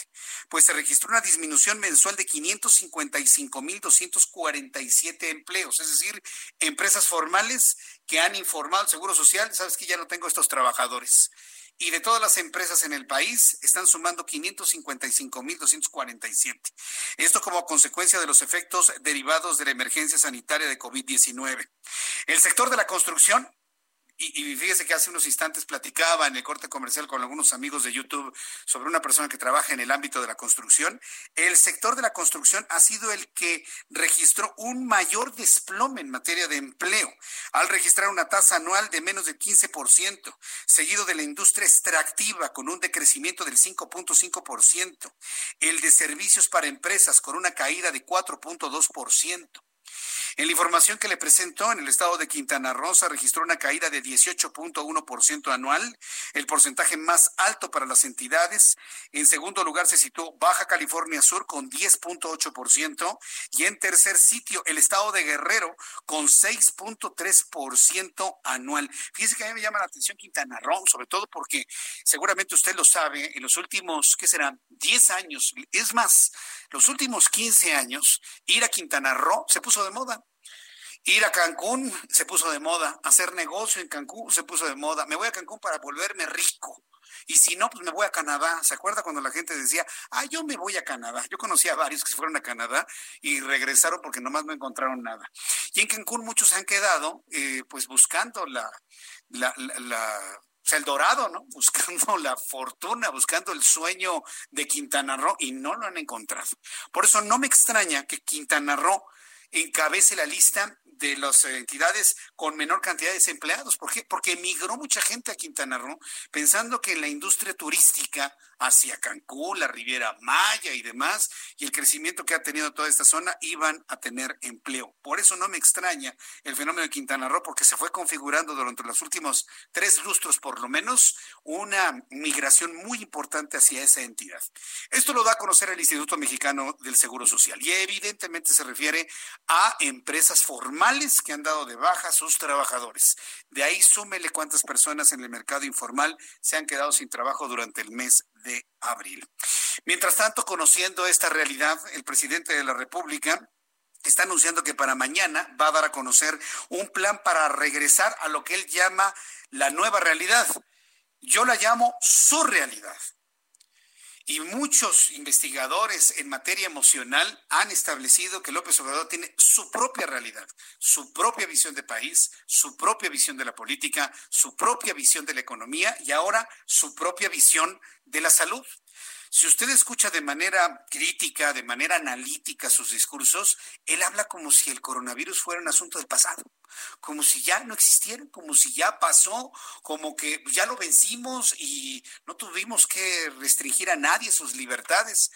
pues se registró una disminución mensual de 555.247 empleos, es decir, empresas formales que han informado al Seguro Social, sabes que ya no tengo estos trabajadores. Y de todas las empresas en el país están sumando 555.247. Esto como consecuencia de los efectos derivados de la emergencia sanitaria de COVID-19. El sector de la construcción y, fíjese que hace unos instantes platicaba en el corte comercial con algunos amigos de YouTube sobre una persona que trabaja en el ámbito de la construcción. El sector de la construcción ha sido el que registró un mayor desplome en materia de empleo, al registrar una tasa anual de menos del 15%, seguido de la industria extractiva con un decrecimiento del 5.5%, el de servicios para empresas con una caída de 4.2%. En la información que le presentó, en el estado de Quintana Roo se registró una caída de 18.1% anual, el porcentaje más alto para las entidades. En segundo lugar se situó Baja California Sur con 10.8% y en tercer sitio el estado de Guerrero con 6.3% anual. Fíjese que a mí me llama la atención Quintana Roo, sobre todo porque seguramente usted lo sabe, en los últimos, ¿qué serán? 10 años, es más, los últimos 15 años, ir a Quintana Roo se puso de moda. Ir a Cancún se puso de moda, hacer negocio en Cancún se puso de moda. Me voy a Cancún para volverme rico. Y si no, pues me voy a Canadá. ¿Se acuerda cuando la gente decía, ah, yo me voy a Canadá? Yo conocía a varios que se fueron a Canadá y regresaron porque nomás no encontraron nada. Y en Cancún muchos se han quedado, eh, pues buscando la, la, la, el dorado, ¿no? Buscando la fortuna, buscando el sueño de Quintana Roo y no lo han encontrado. Por eso no me extraña que Quintana Roo encabece la lista de las entidades con menor cantidad de desempleados. ¿Por qué? Porque emigró mucha gente a Quintana Roo pensando que en la industria turística hacia Cancún, la Riviera Maya y demás, y el crecimiento que ha tenido toda esta zona, iban a tener empleo. Por eso no me extraña el fenómeno de Quintana Roo, porque se fue configurando durante los últimos tres lustros, por lo menos, una migración muy importante hacia esa entidad. Esto lo da a conocer el Instituto Mexicano del Seguro Social y evidentemente se refiere a empresas formales que han dado de baja a sus trabajadores. De ahí súmele cuántas personas en el mercado informal se han quedado sin trabajo durante el mes de abril. Mientras tanto, conociendo esta realidad, el presidente de la República está anunciando que para mañana va a dar a conocer un plan para regresar a lo que él llama la nueva realidad. Yo la llamo su realidad. Y muchos investigadores en materia emocional han establecido que López Obrador tiene su propia realidad, su propia visión de país, su propia visión de la política, su propia visión de la economía y ahora su propia visión de la salud. Si usted escucha de manera crítica, de manera analítica sus discursos, él habla como si el coronavirus fuera un asunto del pasado, como si ya no existiera, como si ya pasó, como que ya lo vencimos y no tuvimos que restringir a nadie sus libertades.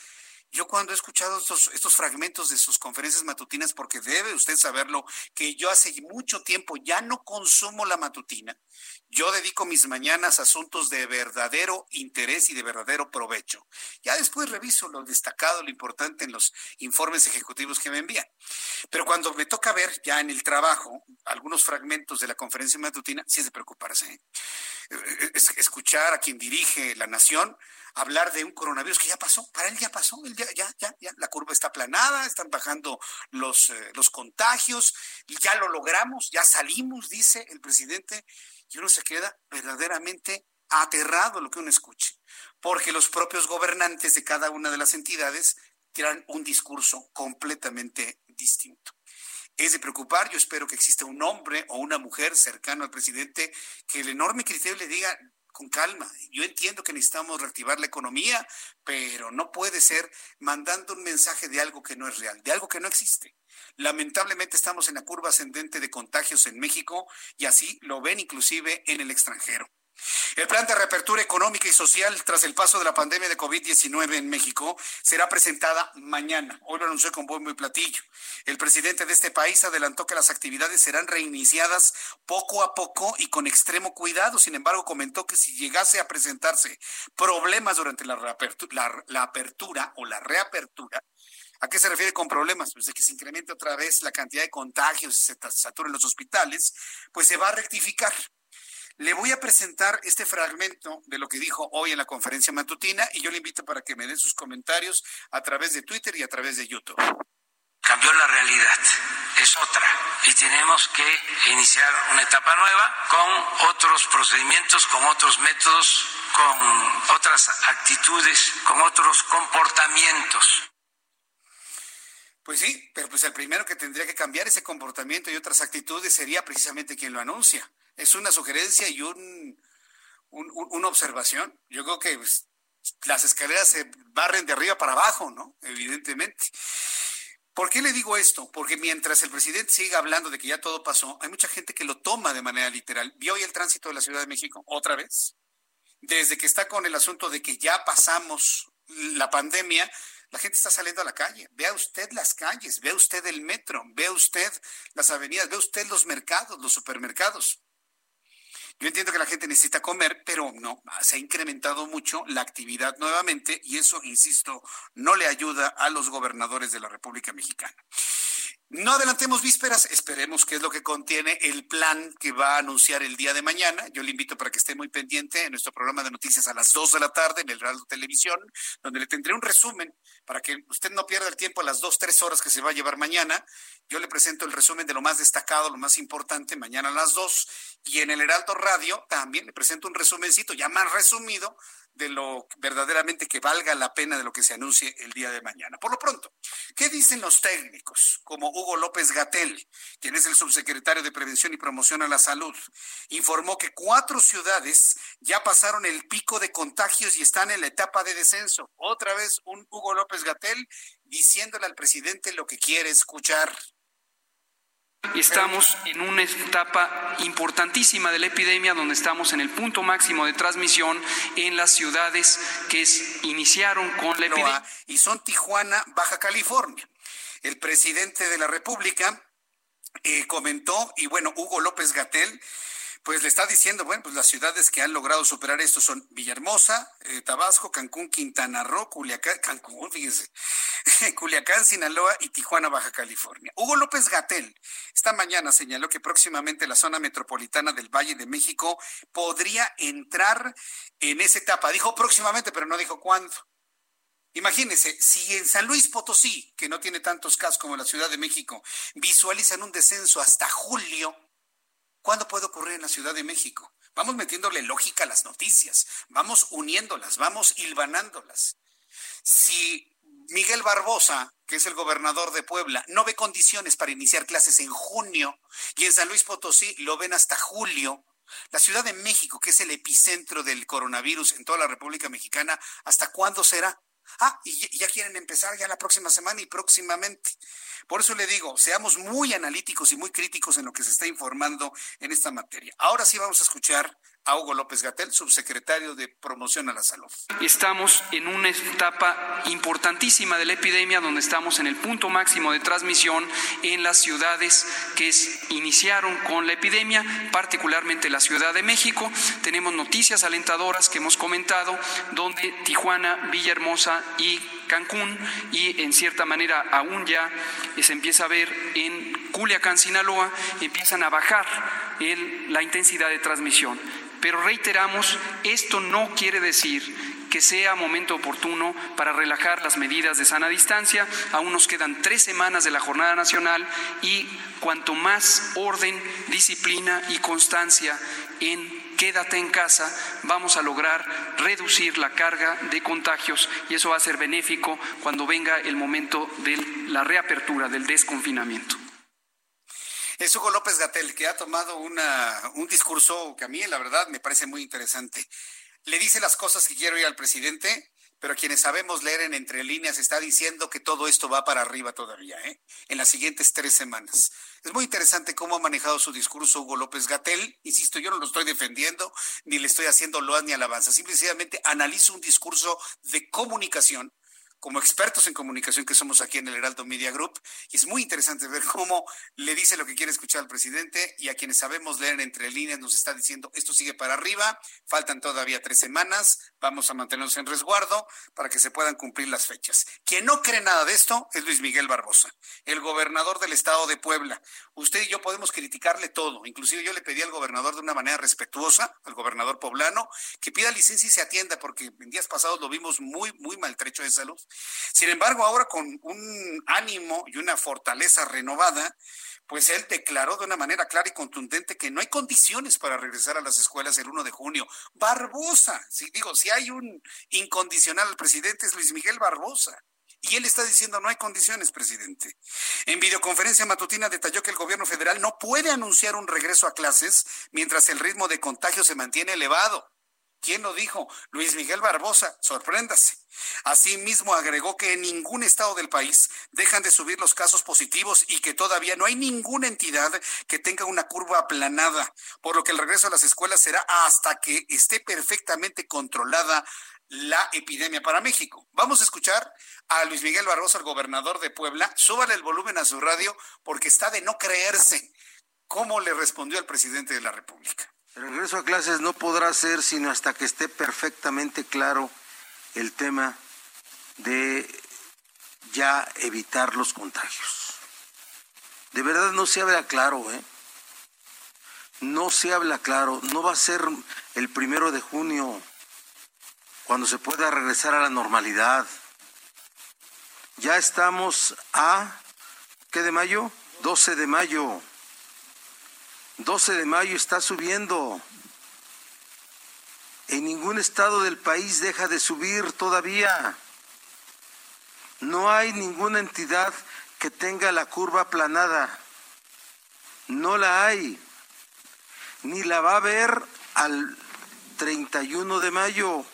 Yo cuando he escuchado estos, estos fragmentos de sus conferencias matutinas, porque debe usted saberlo, que yo hace mucho tiempo ya no consumo la matutina, yo dedico mis mañanas a asuntos de verdadero interés y de verdadero provecho. Ya después reviso lo destacado, lo importante en los informes ejecutivos que me envían. Pero cuando me toca ver ya en el trabajo algunos fragmentos de la conferencia matutina, sí es de preocuparse. ¿eh? Escuchar a quien dirige la nación hablar de un coronavirus que ya pasó, para él ya pasó, ya, ya, ya, ya, la curva está aplanada, están bajando los, eh, los contagios, ya lo logramos, ya salimos, dice el presidente, y uno se queda verdaderamente aterrado lo que uno escuche, porque los propios gobernantes de cada una de las entidades tiran un discurso completamente distinto. Es de preocupar, yo espero que exista un hombre o una mujer cercano al presidente que el enorme criterio le diga, con calma. Yo entiendo que necesitamos reactivar la economía, pero no puede ser mandando un mensaje de algo que no es real, de algo que no existe. Lamentablemente estamos en la curva ascendente de contagios en México y así lo ven inclusive en el extranjero. El plan de reapertura económica y social tras el paso de la pandemia de COVID-19 en México será presentada mañana. Hoy lo anunció con bombo y platillo. El presidente de este país adelantó que las actividades serán reiniciadas poco a poco y con extremo cuidado. Sin embargo, comentó que si llegase a presentarse problemas durante la, reapertura, la, apertura o la reapertura, ¿A qué se refiere con problemas? Pues de que se incremente otra vez la cantidad de contagios y se saturen los hospitales, pues se va a rectificar. Le voy a presentar este fragmento de lo que dijo hoy en la conferencia matutina y yo le invito para que me den sus comentarios a través de Twitter y a través de YouTube. Cambió la realidad, es otra y tenemos que iniciar una etapa nueva con otros procedimientos, con otros métodos, con otras actitudes, con otros comportamientos. Pues sí, pero pues el primero que tendría que cambiar ese comportamiento y otras actitudes sería precisamente quien lo anuncia Es una sugerencia y un, una observación. Yo creo que pues, las escaleras se barren de arriba para abajo, ¿no? Evidentemente. ¿Por qué le digo esto? Porque mientras el presidente siga hablando de que ya todo pasó, hay mucha gente que lo toma de manera literal. ¿Vio hoy el tránsito de la Ciudad de México otra vez? Desde que está con el asunto de que ya pasamos la pandemia, la gente está saliendo a la calle. Vea usted las calles, vea usted el metro, vea usted las avenidas, vea usted los mercados, los supermercados. Yo entiendo que la gente necesita comer, pero no, se ha incrementado mucho la actividad nuevamente y eso, insisto, no le ayuda a los gobernadores de la República Mexicana. No adelantemos vísperas, esperemos qué es lo que contiene el plan que va a anunciar el día de mañana. Yo le invito para que esté muy pendiente en nuestro programa de noticias a las 2 de la tarde en el Radio Televisión, donde le tendré un resumen para que usted no pierda el tiempo a las 2, 3 horas que se va a llevar mañana. Yo le presento el resumen de lo más destacado, lo más importante, mañana a las 2. Y en el Heraldo Radio también le presento un resumencito ya más resumido de lo verdaderamente que valga la pena de lo que se anuncie el día de mañana. Por lo pronto, ¿qué dicen los técnicos? Como Hugo López Gatel, quien es el subsecretario de Prevención y Promoción a la Salud, informó que cuatro ciudades ya pasaron el pico de contagios y están en la etapa de descenso. Otra vez un Hugo López Gatel diciéndole al presidente lo que quiere escuchar. Estamos en una etapa importantísima de la epidemia donde estamos en el punto máximo de transmisión en las ciudades que iniciaron con la epidemia. Y son Tijuana, Baja California. El presidente de la República eh, comentó, y bueno, Hugo López Gatel pues le está diciendo, bueno, pues las ciudades que han logrado superar esto son Villahermosa, eh, Tabasco, Cancún, Quintana Roo, Culiacán, Cancún, fíjense, Culiacán, Sinaloa y Tijuana, Baja California. Hugo López Gatel esta mañana señaló que próximamente la zona metropolitana del Valle de México podría entrar en esa etapa. Dijo próximamente, pero no dijo cuándo. Imagínense, si en San Luis Potosí, que no tiene tantos casos como la Ciudad de México, visualizan un descenso hasta julio, ¿Cuándo puede ocurrir en la Ciudad de México? Vamos metiéndole lógica a las noticias, vamos uniéndolas, vamos hilvanándolas. Si Miguel Barbosa, que es el gobernador de Puebla, no ve condiciones para iniciar clases en junio y en San Luis Potosí lo ven hasta julio, la Ciudad de México, que es el epicentro del coronavirus en toda la República Mexicana, ¿hasta cuándo será? Ah, y ya quieren empezar ya la próxima semana y próximamente. Por eso le digo, seamos muy analíticos y muy críticos en lo que se está informando en esta materia. Ahora sí vamos a escuchar a Hugo López Gatel, subsecretario de Promoción a la Salud. Estamos en una etapa importantísima de la epidemia donde estamos en el punto máximo de transmisión en las ciudades que iniciaron con la epidemia, particularmente la Ciudad de México. Tenemos noticias alentadoras que hemos comentado donde Tijuana, Villahermosa y Cancún y en cierta manera aún ya se empieza a ver en Culiacán, Sinaloa, empiezan a bajar la intensidad de transmisión. Pero reiteramos, esto no quiere decir que sea momento oportuno para relajar las medidas de sana distancia. Aún nos quedan tres semanas de la jornada nacional y cuanto más orden, disciplina y constancia en quédate en casa, vamos a lograr reducir la carga de contagios y eso va a ser benéfico cuando venga el momento de la reapertura, del desconfinamiento. Es Hugo López Gatel, que ha tomado un discurso que a mí, la verdad, me parece muy interesante. Le dice las cosas que quiero ir al presidente, pero quienes sabemos leer en entre líneas está diciendo que todo esto va para arriba todavía, ¿eh? en las siguientes tres semanas. Es muy interesante cómo ha manejado su discurso Hugo López Gatel. Insisto, yo no lo estoy defendiendo, ni le estoy haciendo loas ni alabanza. Simplemente analizo un discurso de comunicación como expertos en comunicación que somos aquí en el Heraldo Media Group. Y es muy interesante ver cómo le dice lo que quiere escuchar al presidente y a quienes sabemos leer entre líneas nos está diciendo esto sigue para arriba, faltan todavía tres semanas, vamos a mantenernos en resguardo para que se puedan cumplir las fechas. Quien no cree nada de esto es Luis Miguel Barbosa, el gobernador del estado de Puebla. Usted y yo podemos criticarle todo, inclusive yo le pedí al gobernador de una manera respetuosa, al gobernador poblano, que pida licencia y se atienda porque en días pasados lo vimos muy, muy maltrecho de salud sin embargo, ahora con un ánimo y una fortaleza renovada, pues él declaró de una manera clara y contundente que no hay condiciones para regresar a las escuelas el 1 de junio. Barbosa, si digo, si hay un incondicional al presidente es Luis Miguel Barbosa. Y él está diciendo no hay condiciones, presidente. En videoconferencia matutina detalló que el gobierno federal no puede anunciar un regreso a clases mientras el ritmo de contagio se mantiene elevado. ¿Quién lo dijo? Luis Miguel Barbosa, sorpréndase. Asimismo, agregó que en ningún estado del país dejan de subir los casos positivos y que todavía no hay ninguna entidad que tenga una curva aplanada, por lo que el regreso a las escuelas será hasta que esté perfectamente controlada la epidemia para México. Vamos a escuchar a Luis Miguel Barbosa, el gobernador de Puebla. Súbale el volumen a su radio porque está de no creerse cómo le respondió el presidente de la República. El regreso a clases no podrá ser sino hasta que esté perfectamente claro el tema de ya evitar los contagios. De verdad no se habla claro, ¿eh? No se habla claro. No va a ser el primero de junio cuando se pueda regresar a la normalidad. Ya estamos a, ¿qué de mayo? 12 de mayo. 12 de mayo está subiendo. En ningún estado del país deja de subir todavía. No hay ninguna entidad que tenga la curva aplanada. No la hay. Ni la va a ver al 31 de mayo.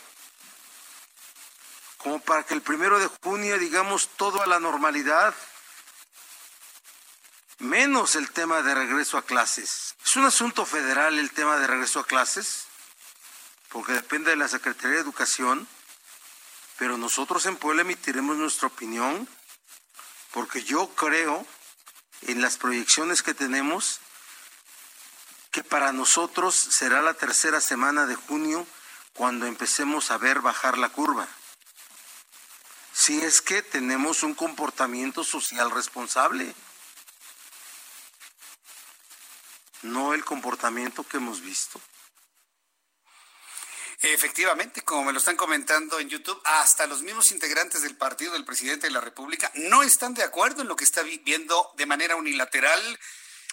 Como para que el primero de junio digamos todo a la normalidad menos el tema de regreso a clases. Es un asunto federal el tema de regreso a clases, porque depende de la Secretaría de Educación, pero nosotros en Puebla emitiremos nuestra opinión, porque yo creo en las proyecciones que tenemos que para nosotros será la tercera semana de junio cuando empecemos a ver bajar la curva. Si es que tenemos un comportamiento social responsable. No el comportamiento que hemos visto. Efectivamente, como me lo están comentando en YouTube, hasta los mismos integrantes del partido del presidente de la República no están de acuerdo en lo que está viviendo de manera unilateral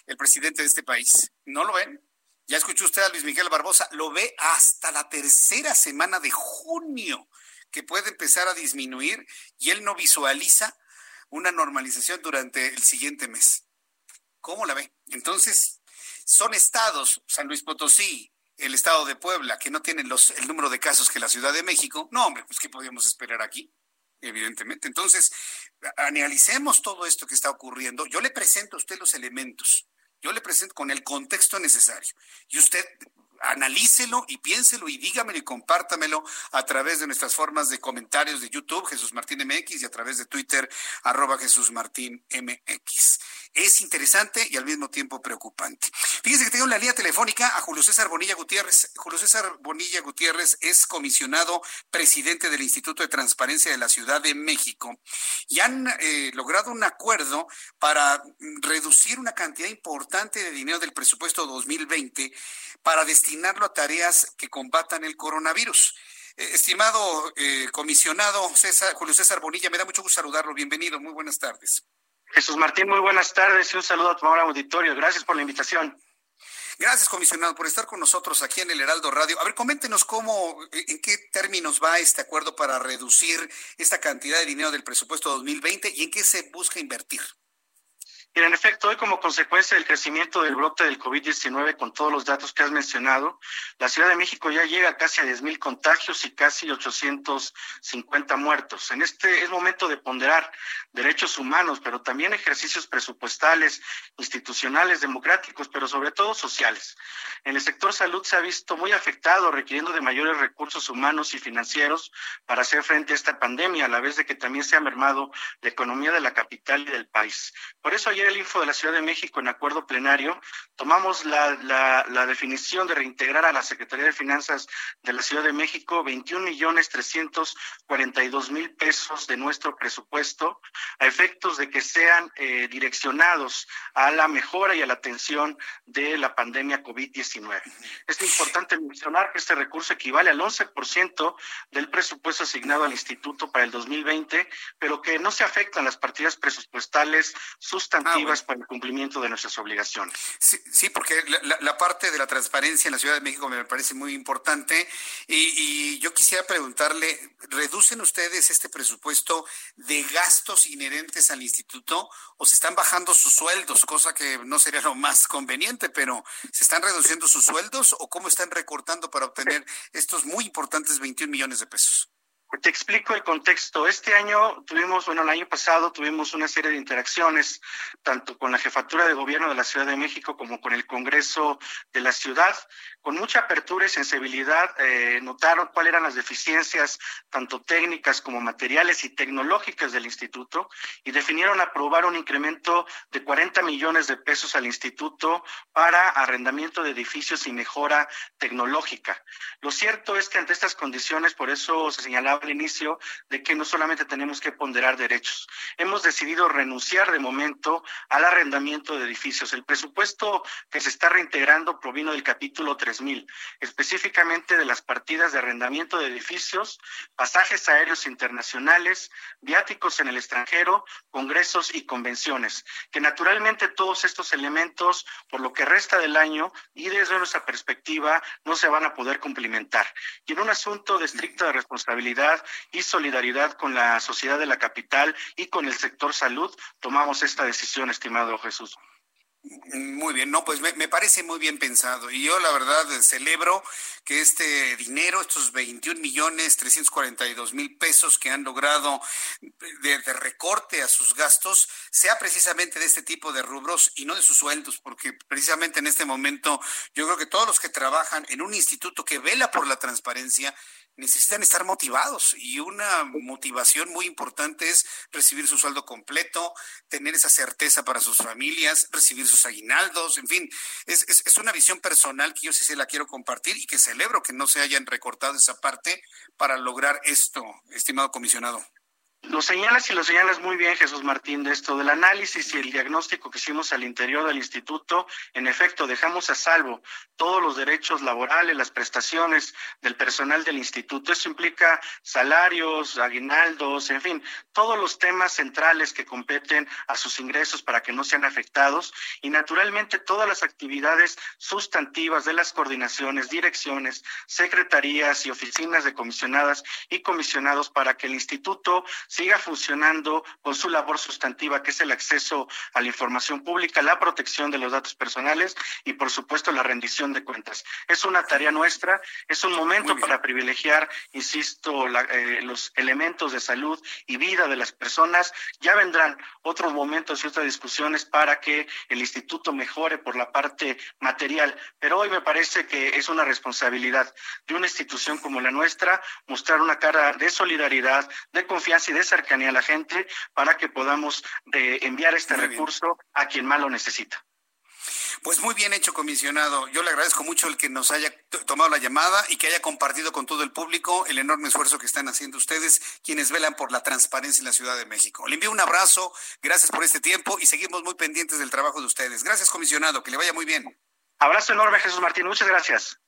el presidente de este país. ¿No lo ven? Ya escuchó usted a Luis Miguel Barbosa, lo ve hasta la tercera semana de junio que puede empezar a disminuir y él no visualiza una normalización durante el siguiente mes. ¿Cómo la ve? Entonces, son estados, San Luis Potosí, el estado de Puebla, que no tienen los, el número de casos que la Ciudad de México. No, hombre, pues ¿qué podíamos esperar aquí? Evidentemente. Entonces, analicemos todo esto que está ocurriendo. Yo le presento a usted los elementos. Yo le presento con el contexto necesario. Y usted analícelo y piénselo y dígamelo y compártamelo a través de nuestras formas de comentarios de YouTube, Jesús Martín MX, y a través de Twitter, arroba Jesús Martín MX. Es interesante y al mismo tiempo preocupante. Fíjense que tengo la línea telefónica a Julio César Bonilla Gutiérrez. Julio César Bonilla Gutiérrez es comisionado presidente del Instituto de Transparencia de la Ciudad de México y han eh, logrado un acuerdo para reducir una cantidad importante de dinero del presupuesto 2020 para destinarlo a tareas que combatan el coronavirus. Eh, estimado eh, comisionado César, Julio César Bonilla, me da mucho gusto saludarlo. Bienvenido, muy buenas tardes. Jesús Martín, muy buenas tardes y un saludo a tu auditorio. Gracias por la invitación. Gracias, comisionado, por estar con nosotros aquí en el Heraldo Radio. A ver, coméntenos cómo, en qué términos va este acuerdo para reducir esta cantidad de dinero del presupuesto 2020 y en qué se busca invertir. En efecto, hoy como consecuencia del crecimiento del brote del COVID-19, con todos los datos que has mencionado, la Ciudad de México ya llega casi a 10.000 contagios y casi 850 muertos. En este es momento de ponderar derechos humanos, pero también ejercicios presupuestales, institucionales, democráticos, pero sobre todo sociales. En el sector salud se ha visto muy afectado, requiriendo de mayores recursos humanos y financieros para hacer frente a esta pandemia, a la vez de que también se ha mermado la economía de la capital y del país. Por eso ayer el Info de la Ciudad de México en acuerdo plenario, tomamos la, la, definición de reintegrar a la Secretaría de Finanzas de la Ciudad de México 21 millones 342 mil pesos de nuestro presupuesto a efectos de que sean eh, direccionados a la mejora y a la atención de la pandemia COVID-19. Es importante mencionar que este recurso equivale al 11% del presupuesto asignado al Instituto para el 2020, pero que no se afectan las partidas presupuestales sustantivas efectivas para el cumplimiento de nuestras obligaciones. Sí, porque la, parte de la transparencia en la Ciudad de México me parece muy importante y, yo quisiera preguntarle, ¿reducen ustedes este presupuesto de gastos inherentes al instituto o se están bajando sus sueldos, cosa que no sería lo más conveniente, pero ¿se están reduciendo sus sueldos o cómo están recortando para obtener estos muy importantes 21 millones de pesos? Te explico el contexto. Este año tuvimos, bueno, el año pasado tuvimos una serie de interacciones, tanto con la jefatura de gobierno de la Ciudad de México como con el Congreso de la ciudad, con mucha apertura y sensibilidad. Eh, notaron cuáles eran las deficiencias, tanto técnicas como materiales y tecnológicas del instituto, y definieron aprobar un incremento de 40 millones de pesos al instituto para arrendamiento de edificios y mejora tecnológica. Lo cierto es que ante estas condiciones, por eso se señalaba al inicio de que no solamente tenemos que ponderar derechos, hemos decidido renunciar de momento al arrendamiento de edificios. El presupuesto que se está reintegrando provino del capítulo 3000, específicamente de las partidas de arrendamiento de edificios, pasajes aéreos internacionales, viáticos en el extranjero, congresos y convenciones, que naturalmente todos estos elementos, por lo que resta del año y desde nuestra perspectiva, no se van a poder cumplimentar. Y en un asunto de estricta responsabilidad, y solidaridad con la sociedad de la capital y con el sector salud, tomamos esta decisión, estimado Jesús. Muy bien, no, pues me, parece muy bien pensado. Y yo la verdad celebro que este dinero, estos 21 millones 342 mil pesos que han logrado de, de, recorte a sus gastos, sea precisamente de este tipo de rubros y no de sus sueldos, porque precisamente en este momento yo creo que todos los que trabajan en un instituto que vela por la transparencia necesitan estar motivados y una motivación muy importante es recibir su sueldo completo, tener esa certeza para sus familias, recibir sus aguinaldos, en fin, es, es, una visión personal que yo sí se la quiero compartir y que celebro que no se hayan recortado esa parte para lograr esto, estimado comisionado. Lo señalas y lo señalas muy bien, Jesús Martín, de esto del análisis y el diagnóstico que hicimos al interior del instituto. En efecto, dejamos a salvo todos los derechos laborales, las prestaciones del personal del instituto. Eso implica salarios, aguinaldos, en fin, todos los temas centrales que competen a sus ingresos para que no sean afectados y naturalmente todas las actividades sustantivas de las coordinaciones, direcciones, secretarías y oficinas de comisionadas y comisionados para que el instituto siga funcionando con su labor sustantiva, que es el acceso a la información pública, la protección de los datos personales y, por supuesto, la rendición de cuentas. Es una tarea nuestra, es un momento para privilegiar, insisto, eh, los elementos de salud y vida de las personas. Ya vendrán otros momentos y otras discusiones para que el instituto mejore por la parte material, pero hoy me parece que es una responsabilidad de una institución como la nuestra mostrar una cara de solidaridad, de confianza y de cercanía a la gente para que podamos eh, enviar este recurso a quien más lo necesita. Pues muy bien hecho, comisionado. Yo le agradezco mucho el que nos haya tomado la llamada y que haya compartido con todo el público el enorme esfuerzo que están haciendo ustedes, quienes velan por la transparencia en la Ciudad de México. Le envío un abrazo, gracias por este tiempo y seguimos muy pendientes del trabajo de ustedes. Gracias, comisionado, que le vaya muy bien. Abrazo enorme, Jesús Martín. Muchas gracias.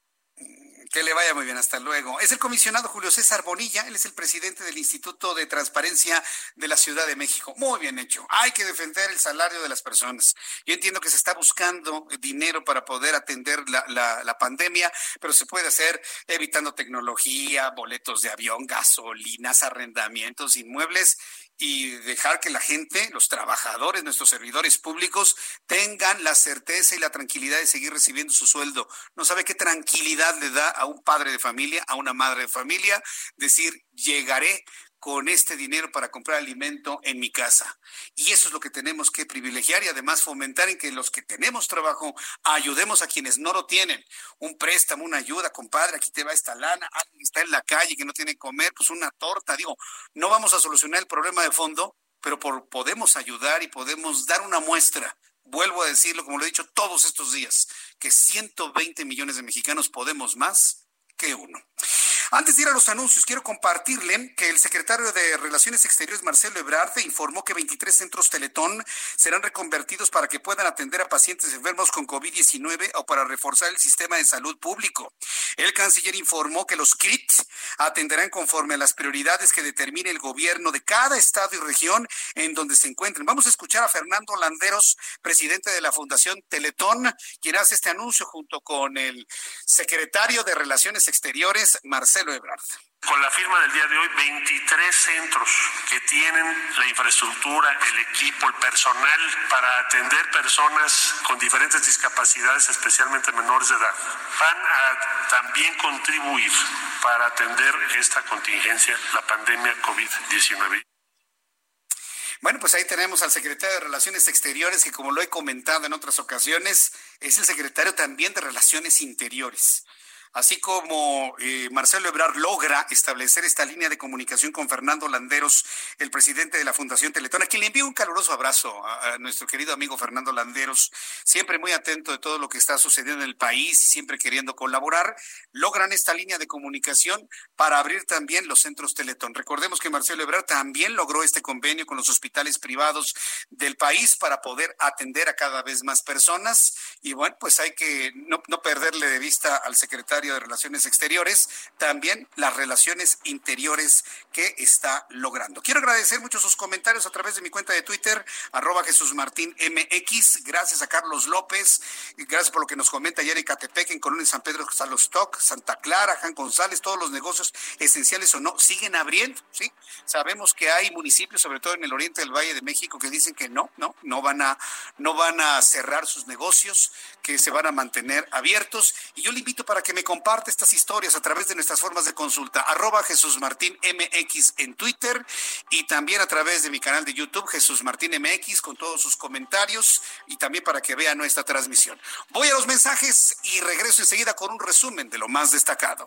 Que le vaya muy bien, hasta luego. Es el comisionado Julio César Bonilla, él es el presidente del Instituto de Transparencia de la Ciudad de México. Muy bien hecho. Hay que defender el salario de las personas. Yo entiendo que se está buscando dinero para poder atender la, la, pandemia, pero se puede hacer evitando tecnología, boletos de avión, gasolinas, arrendamientos, inmuebles y dejar que la gente, los trabajadores, nuestros servidores públicos, tengan la certeza y la tranquilidad de seguir recibiendo su sueldo. No sabe qué tranquilidad le da a un padre de familia, a una madre de familia, decir, llegaré con este dinero para comprar alimento en mi casa. Y eso es lo que tenemos que privilegiar y además fomentar en que los que tenemos trabajo ayudemos a quienes no lo tienen. Un préstamo, una ayuda, compadre, aquí te va esta lana, alguien está en la calle que no tiene que comer, pues una torta. Digo, no vamos a solucionar el problema de fondo, pero por, podemos ayudar y podemos dar una muestra vuelvo a decirlo como lo he dicho todos estos días, que 120 millones de mexicanos podemos más que uno. Antes de ir a los anuncios, quiero compartirle que el secretario de Relaciones Exteriores, Marcelo Ebrard, informó que 23 centros Teletón serán reconvertidos para que puedan atender a pacientes enfermos con COVID-19 o para reforzar el sistema de salud público. El canciller informó que los CRIT atenderán conforme a las prioridades que determine el gobierno de cada estado y región en donde se encuentren. Vamos a escuchar a Fernando Landeros, presidente de la Fundación Teletón, quien hace este anuncio junto con el secretario de Relaciones Exteriores, Marcelo Con la firma del día de hoy 23 centros que tienen la infraestructura, el equipo, el personal para atender personas con diferentes discapacidades, especialmente menores de edad. Van a también contribuir para atender esta contingencia, la pandemia COVID-19. Bueno, pues ahí tenemos al secretario de Relaciones Exteriores, que como lo he comentado en otras ocasiones, es el secretario también de Relaciones Interiores así como eh, Marcelo Ebrard logra establecer esta línea de comunicación con Fernando Landeros, el presidente de la Fundación Teletón, a quien le envío un caluroso abrazo a, nuestro querido amigo Fernando Landeros, siempre muy atento de todo lo que está sucediendo en el país y siempre queriendo colaborar, logran esta línea de comunicación para abrir también los centros Teletón. Recordemos que Marcelo Ebrard también logró este convenio con los hospitales privados del país para poder atender a cada vez más personas y bueno, pues hay que no, no perderle de vista al secretario de Relaciones Exteriores, también las relaciones interiores que está logrando. Quiero agradecer mucho sus comentarios a través de mi cuenta de Twitter, arroba Jesús Martín MX. Gracias a Carlos López, gracias por lo que nos comenta ayer en Catepec, en Colonia San Pedro, Salostoc, Santa Clara, Jan González, todos los negocios esenciales o no siguen abriendo, ¿sí? Sabemos que hay municipios, sobre todo en el oriente del Valle de México, que dicen que no, no, no van a, no van a cerrar sus negocios, que se van a mantener abiertos. Y yo le invito para que me comparte estas historias a través de nuestras formas de consulta, arroba Jesús Martín MX en Twitter y también a través de mi canal de YouTube, Jesús Martín MX, con todos sus comentarios y también para que vea nuestra transmisión. Voy a los mensajes y regreso enseguida con un resumen de lo más destacado.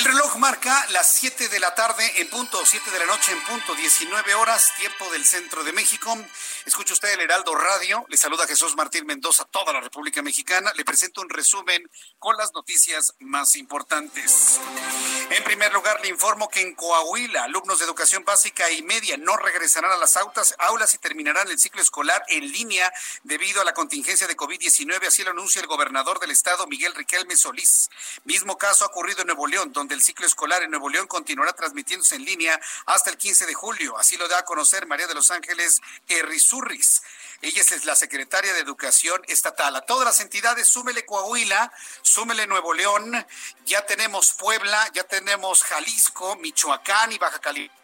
El reloj marca las 7 de la tarde en punto, 7 de la noche en punto, 19 horas, tiempo del centro de México. Escucha usted el Heraldo Radio. Le saluda Jesús Martín Mendoza, toda la República Mexicana. Le presento un resumen con las noticias más importantes. En primer lugar, le informo que en Coahuila, alumnos de educación básica y media no regresarán a las aulas y terminarán el ciclo escolar en línea debido a la contingencia de COVID-19. Así lo anuncia el gobernador del estado, Miguel Riquelme Solís. Mismo caso ha ocurrido en Nuevo León, donde el ciclo escolar en Nuevo León continuará transmitiéndose en línea hasta el 15 de julio. Así lo da a conocer María de los Ángeles Herrizurris. Ella es la secretaria de Educación Estatal. A todas las entidades, súmele Coahuila, súmele Nuevo León, ya tenemos Puebla, ya tenemos Jalisco, Michoacán y Baja California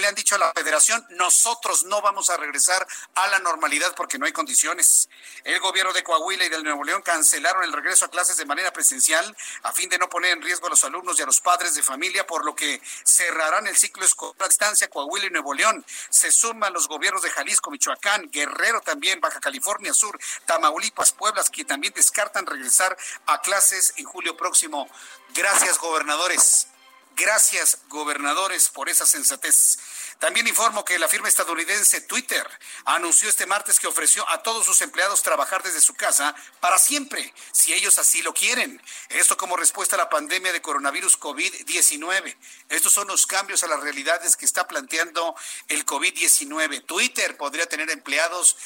le han dicho a la federación, nosotros no vamos a regresar a la normalidad porque no hay condiciones. El gobierno de Coahuila y del Nuevo León cancelaron el regreso a clases de manera presencial a fin de no poner en riesgo a los alumnos y a los padres de familia, por lo que cerrarán el ciclo escolar a distancia Coahuila y Nuevo León. Se suman los gobiernos de Jalisco, Michoacán, Guerrero también, Baja California Sur, Tamaulipas, Pueblas, que también descartan regresar a clases en julio próximo. Gracias, gobernadores. Gracias, gobernadores, por esa sensatez. También informo que la firma estadounidense Twitter anunció este martes que ofreció a todos sus empleados trabajar desde su casa para siempre, si ellos así lo quieren. Esto como respuesta a la pandemia de coronavirus COVID-19. Estos son los cambios a las realidades que está planteando el COVID-19. Twitter podría tener empleados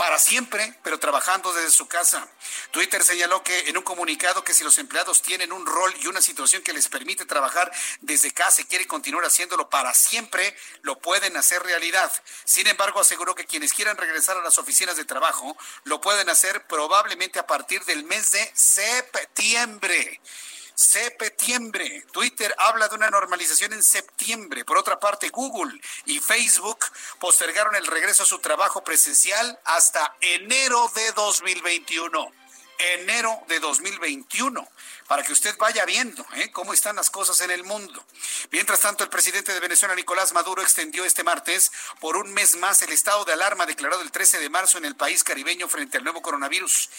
para siempre, pero trabajando desde su casa. Twitter señaló que en un comunicado que si los empleados tienen un rol y una situación que les permite trabajar desde casa y quieren continuar haciéndolo para siempre, lo pueden hacer realidad. Sin embargo, aseguró que quienes quieran regresar a las oficinas de trabajo lo pueden hacer probablemente a partir del mes de septiembre septiembre. Twitter habla de una normalización en septiembre. Por otra parte, Google y Facebook postergaron el regreso a su trabajo presencial hasta enero de 2021 enero de 2021. Para que usted vaya viendo ¿eh? cómo están las cosas en el mundo. Mientras tanto, el presidente de Venezuela, Nicolás Maduro, extendió este martes por un mes más el estado de alarma declarado el 13 de marzo en el país caribeño frente al nuevo coronavirus.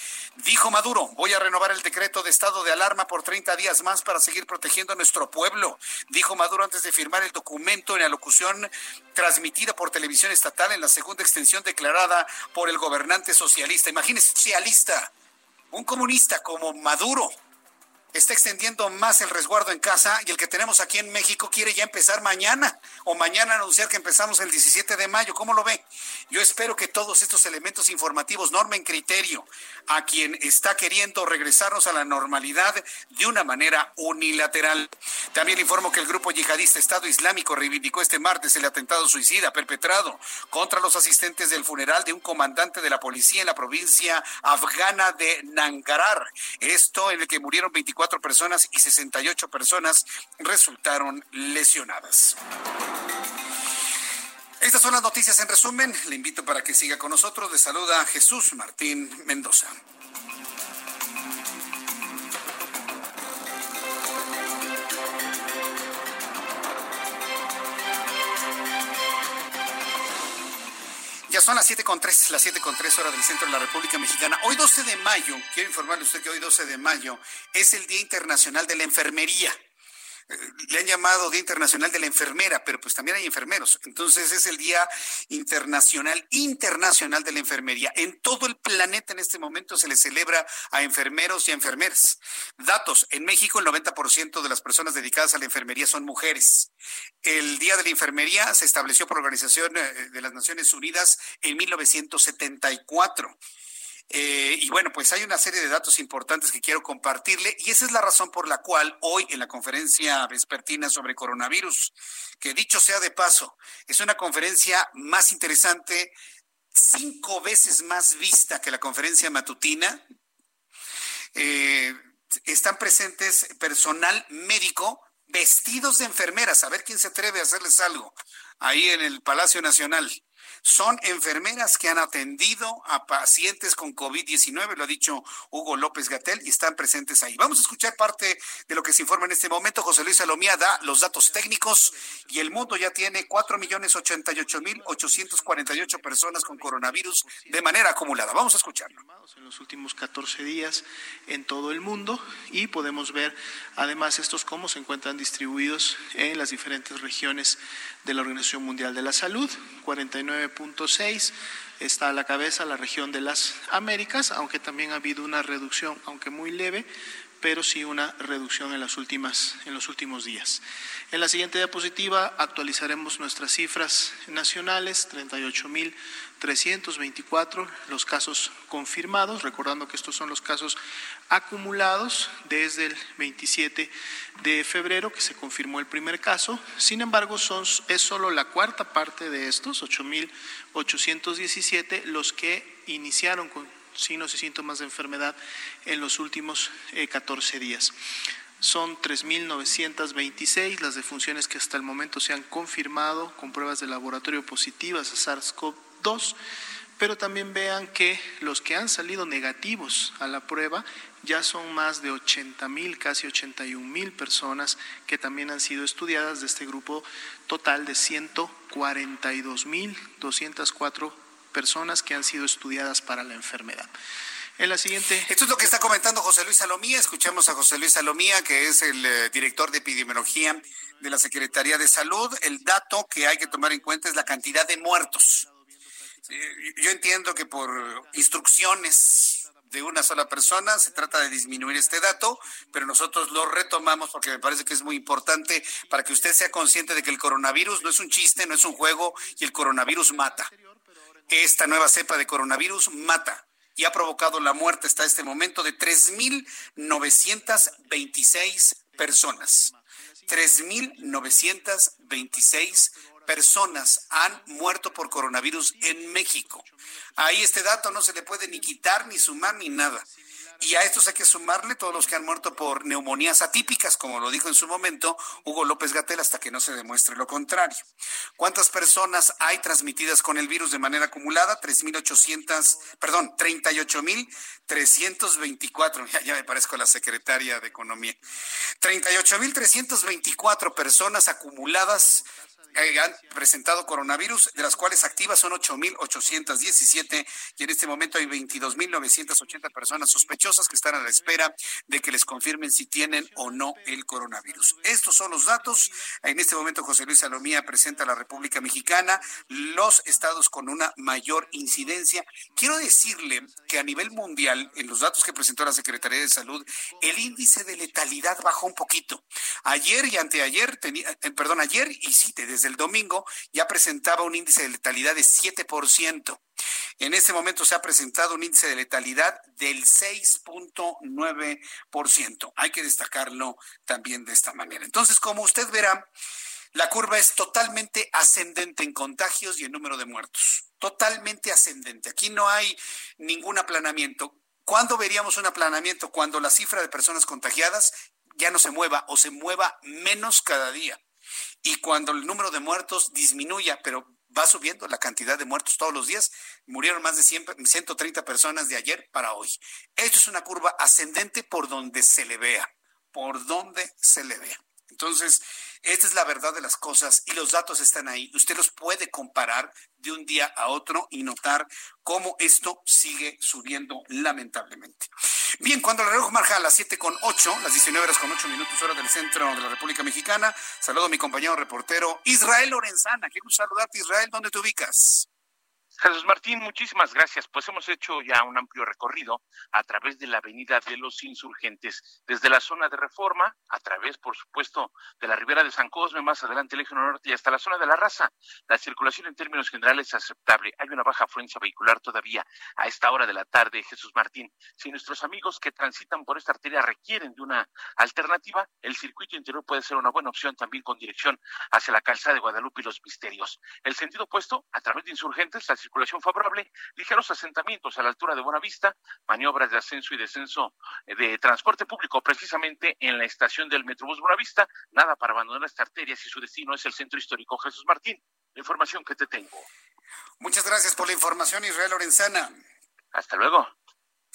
Dijo Maduro, voy a renovar el decreto de estado de alarma por 30 días más para seguir protegiendo a nuestro pueblo. Dijo Maduro antes de firmar el documento en la locución transmitida por televisión estatal en la segunda extensión declarada por el gobernante socialista. Imagínese, socialista, un comunista como Maduro está extendiendo más el resguardo en casa y el que tenemos aquí en México quiere ya empezar mañana o mañana anunciar que empezamos el 17 de mayo. ¿Cómo lo ve? Yo espero que todos estos elementos informativos normen criterio a quien está queriendo regresarnos a la normalidad de una manera unilateral. También informo que el grupo yihadista Estado Islámico reivindicó este martes el atentado suicida perpetrado contra los asistentes del funeral de un comandante de la policía en la provincia afgana de Nangarar. Esto en el que murieron 24 cuatro personas y 68 personas resultaron lesionadas. Estas son las noticias en resumen. Le invito para que siga con nosotros. Le saluda Jesús Martín Mendoza. Son las siete con tres, las siete con tres horas del centro de la República Mexicana. Hoy 12 de mayo, quiero informarle a usted que hoy 12 de mayo es el Día Internacional de la Enfermería le han llamado Día Internacional de la Enfermera, pero pues también hay enfermeros. Entonces es el Día Internacional, Internacional de la Enfermería. En todo el planeta en este momento se le celebra a enfermeros y a enfermeras. Datos, en México el 90% de las personas dedicadas a la enfermería son mujeres. El Día de la Enfermería se estableció por la Organización eh, de las Naciones Unidas en 1974. Eh, y bueno, pues hay una serie de datos importantes que quiero compartirle y esa es la razón por la cual hoy en la conferencia vespertina sobre coronavirus, que dicho sea de paso, es una conferencia más interesante, cinco veces más vista que la conferencia matutina. Eh, están presentes personal médico vestidos de enfermeras, a ver quién se atreve a hacerles algo ahí en el Palacio Nacional son enfermeras que han atendido a pacientes con COVID-19, lo ha dicho Hugo López Gatel, y están presentes ahí. Vamos a escuchar parte de lo que se informa en este momento. José Luis Salomía da los datos técnicos y el mundo ya tiene 4.088.848 personas con coronavirus de manera acumulada. Vamos a escucharlo. En los últimos 14 días en todo el mundo y podemos ver además estos cómo se encuentran distribuidos en las diferentes regiones de la Organización Mundial de la Salud, 49.6 está a la cabeza la región de las Américas, aunque también ha habido una reducción, aunque muy leve, pero sí una reducción en, las últimas, en los últimos días. En la siguiente diapositiva actualizaremos nuestras cifras nacionales, 38.324 los casos confirmados, recordando que estos son los casos acumulados desde el 27 de febrero que se confirmó el primer caso. Sin embargo, son, es solo la cuarta parte de estos, 8.817, los que iniciaron con signos y síntomas de enfermedad en los últimos 14 eh, días. Son 3.926 las defunciones que hasta el momento se han confirmado con pruebas de laboratorio positivas a SARS-CoV-2, pero también vean que los que han salido negativos a la prueba ya son más de 80 mil, casi 81 mil personas que también han sido estudiadas de este grupo total de 142 mil 204 personas que han sido estudiadas para la enfermedad. En la siguiente. Esto es lo que está comentando José Luis Salomía. Escuchamos a José Luis Salomía, que es el eh, director de epidemiología de la Secretaría de Salud. El dato que hay que tomar en cuenta es la cantidad de muertos. Yo entiendo que por instrucciones de una sola persona se trata de disminuir este dato, pero nosotros lo retomamos porque me parece que es muy importante para que usted sea consciente de que el coronavirus no es un chiste, no es un juego y el coronavirus mata. Esta nueva cepa de coronavirus mata y ha provocado la muerte hasta este momento de 3.926 personas. 3.926 personas han muerto por coronavirus en México. Ahí este dato no se le puede ni quitar, ni sumar, ni nada. Y a estos hay que sumarle todos los que han muerto por neumonías atípicas, como lo dijo en su momento Hugo López Gatel, hasta que no se demuestre lo contrario. ¿Cuántas personas hay transmitidas con el virus de manera acumulada? 3.800, perdón, 38.324. Ya, ya me parezco a la secretaria de Economía. 38.324 personas acumuladas han presentado coronavirus, de las cuales activas son 8.817 y en este momento hay 22.980 personas sospechosas que están a la espera de que les confirmen si tienen o no el coronavirus. Estos son los datos. En este momento José Luis Salomía presenta a la República Mexicana los estados con una mayor incidencia. Quiero decirle que a nivel mundial, en los datos que presentó la Secretaría de Salud, el índice de letalidad bajó un poquito. Ayer y anteayer, tenía, eh, perdón, ayer y sí, desde el domingo ya presentaba un índice de letalidad de 7%. En este momento se ha presentado un índice de letalidad del 6.9%. Hay que destacarlo también de esta manera. Entonces, como usted verá, la curva es totalmente ascendente en contagios y en número de muertos. Totalmente ascendente. Aquí no hay ningún aplanamiento. ¿Cuándo veríamos un aplanamiento? Cuando la cifra de personas contagiadas ya no se mueva o se mueva menos cada día y cuando el número de muertos disminuya, pero va subiendo la cantidad de muertos todos los días, murieron más de 100, 130 personas de ayer para hoy. Esto es una curva ascendente por donde se le vea, por donde se le vea. Entonces, esta es la verdad de las cosas y los datos están ahí. Usted los puede comparar de un día a otro y notar cómo esto sigue subiendo lamentablemente. Bien, cuando el reloj marca a las 7 con 8, las 19 horas con 8 minutos hora del centro de la República Mexicana, saludo a mi compañero reportero Israel Lorenzana. Quiero saludarte Israel, ¿dónde te ubicas? Jesús Martín, muchísimas gracias. Pues hemos hecho ya un amplio recorrido a través de la Avenida de los Insurgentes, desde la zona de Reforma, a través, por supuesto, de la Ribera de San Cosme, más adelante el Eje Norte y hasta la zona de la Raza. La circulación en términos generales es aceptable. Hay una baja afluencia vehicular todavía a esta hora de la tarde, Jesús Martín. Si nuestros amigos que transitan por esta arteria requieren de una alternativa, el circuito interior puede ser una buena opción también con dirección hacia la calzada de Guadalupe y los Misterios. El sentido opuesto, a través de Insurgentes, la circulación favorable, ligeros asentamientos a la altura de Buenavista, maniobras de ascenso y descenso eh, de transporte público precisamente en la estación del Metrobús Buenavista, nada para abandonar esta arteria si su destino es el centro histórico Jesús Martín. La información que te tengo. Muchas gracias por la información, Israel Lorenzana. Hasta luego.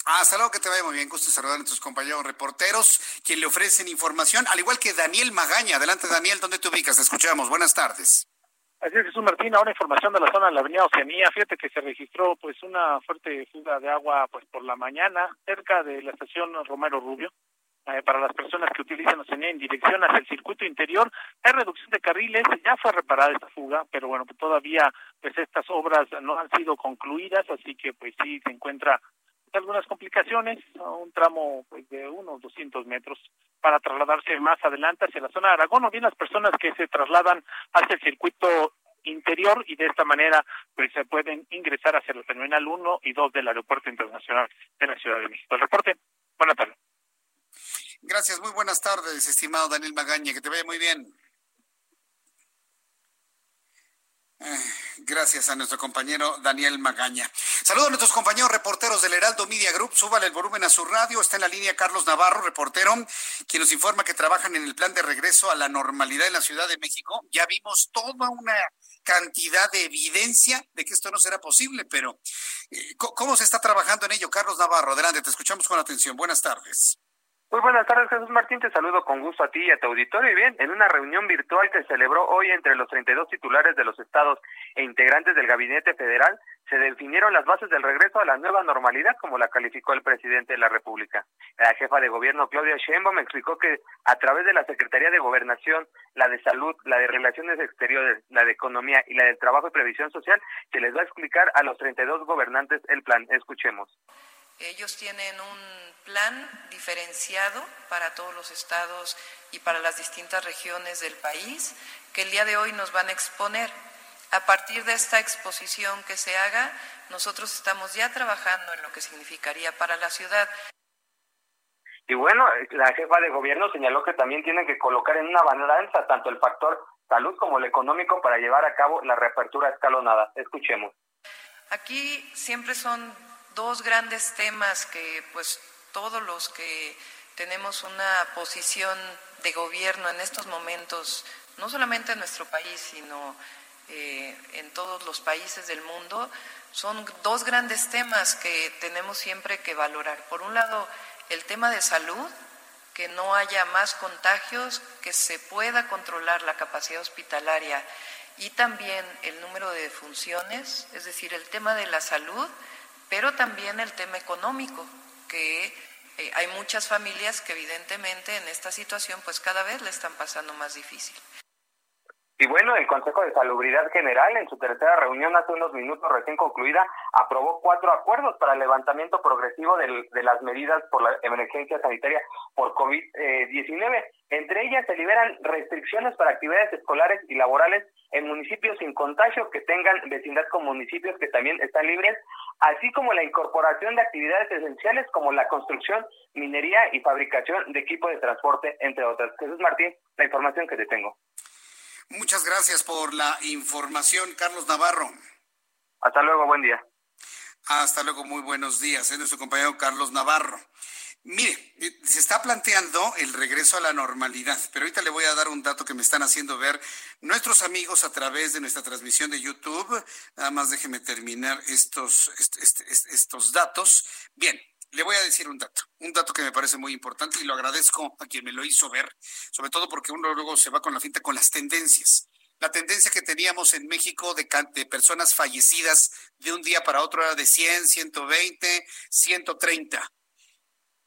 Hasta luego, que te vaya muy bien. Gusto saludar a nuestros compañeros reporteros, quien le ofrecen información, al igual que Daniel Magaña. Adelante, Daniel, ¿dónde te ubicas? Te escuchamos. Buenas tardes. Así es, Jesús Martín, ahora información de la zona de la avenida Oceanía. Fíjate que se registró pues una fuerte fuga de agua pues por la mañana cerca de la estación Romero Rubio. Eh, para las personas que utilizan Oceanía en dirección hacia el circuito interior, hay reducción de carriles, ya fue reparada esta fuga, pero bueno, todavía pues estas obras no han sido concluidas, así que pues sí se encuentra algunas complicaciones, un tramo pues, de unos 200 metros para trasladarse más adelante hacia la zona de Aragón o bien las personas que se trasladan hacia el circuito interior y de esta manera pues se pueden ingresar hacia el terminal 1 y 2 del Aeropuerto Internacional de la Ciudad de México. El reporte, buenas tardes. Gracias, muy buenas tardes, estimado Daniel Magaña, que te vaya muy bien. Gracias a nuestro compañero Daniel Magaña. Saludos a nuestros compañeros reporteros del Heraldo Media Group. Súbale el volumen a su radio. Está en la línea Carlos Navarro, reportero, quien nos informa que trabajan en el plan de regreso a la normalidad en la Ciudad de México. Ya vimos toda una cantidad de evidencia de que esto no será posible, pero eh, ¿cómo se está trabajando en ello? Carlos Navarro, adelante, te escuchamos con atención. Buenas tardes. Muy buenas tardes, Jesús Martín. Te saludo con gusto a ti y a tu auditorio. Y bien, en una reunión virtual que celebró hoy entre los 32 titulares de los estados e integrantes del Gabinete Federal, se definieron las bases del regreso a la nueva normalidad, como la calificó el presidente de la República. La jefa de gobierno, Claudia Sheinbaum, explicó que a través de la Secretaría de Gobernación, la de Salud, la de Relaciones Exteriores, la de Economía y la del Trabajo y Previsión Social, se les va a explicar a los 32 gobernantes el plan. Escuchemos. Ellos tienen un plan diferenciado para todos los estados y para las distintas regiones del país que el día de hoy nos van a exponer. A partir de esta exposición que se haga, nosotros estamos ya trabajando en lo que significaría para la ciudad. Y bueno, la jefa de gobierno señaló que también tienen que colocar en una balanza tanto el factor salud como el económico para llevar a cabo la reapertura escalonada. Escuchemos. Aquí siempre son dos grandes temas que pues todos los que tenemos una posición de gobierno en estos momentos, no solamente en nuestro país, sino eh, en todos los países del mundo, son dos grandes temas que tenemos siempre que valorar. Por un lado, el tema de salud, que no haya más contagios, que se pueda controlar la capacidad hospitalaria y también el número de defunciones, es decir, el tema de la salud, pero también el tema económico, que eh, hay muchas familias que evidentemente en esta situación pues cada vez le están pasando más difícil. Y bueno, el Consejo de Salubridad General, en su tercera reunión hace unos minutos recién concluida, aprobó cuatro acuerdos para el levantamiento progresivo de las medidas por la emergencia sanitaria por COVID-19. Entre ellas se liberan restricciones para actividades escolares y laborales en municipios sin contagio que tengan vecindad con municipios que también están libres, así como la incorporación de actividades esenciales como la construcción, minería y fabricación de equipo de transporte, entre otras. Jesús Martín, la información que te tengo. Muchas gracias por la información, Carlos Navarro. Hasta luego, buen día. Hasta luego, muy buenos días. Es nuestro compañero Carlos Navarro. Mire, se está planteando el regreso a la normalidad, pero ahorita le voy a dar un dato que me están haciendo ver nuestros amigos a través de nuestra transmisión de YouTube. Nada más déjeme terminar estos, estos datos. Bien, le voy a decir un dato, un dato que me parece muy importante y lo agradezco a quien me lo hizo ver, sobre todo porque uno luego se va con la finta con las tendencias. La tendencia que teníamos en México de, de personas fallecidas de un día para otro era de 100, 120, 130.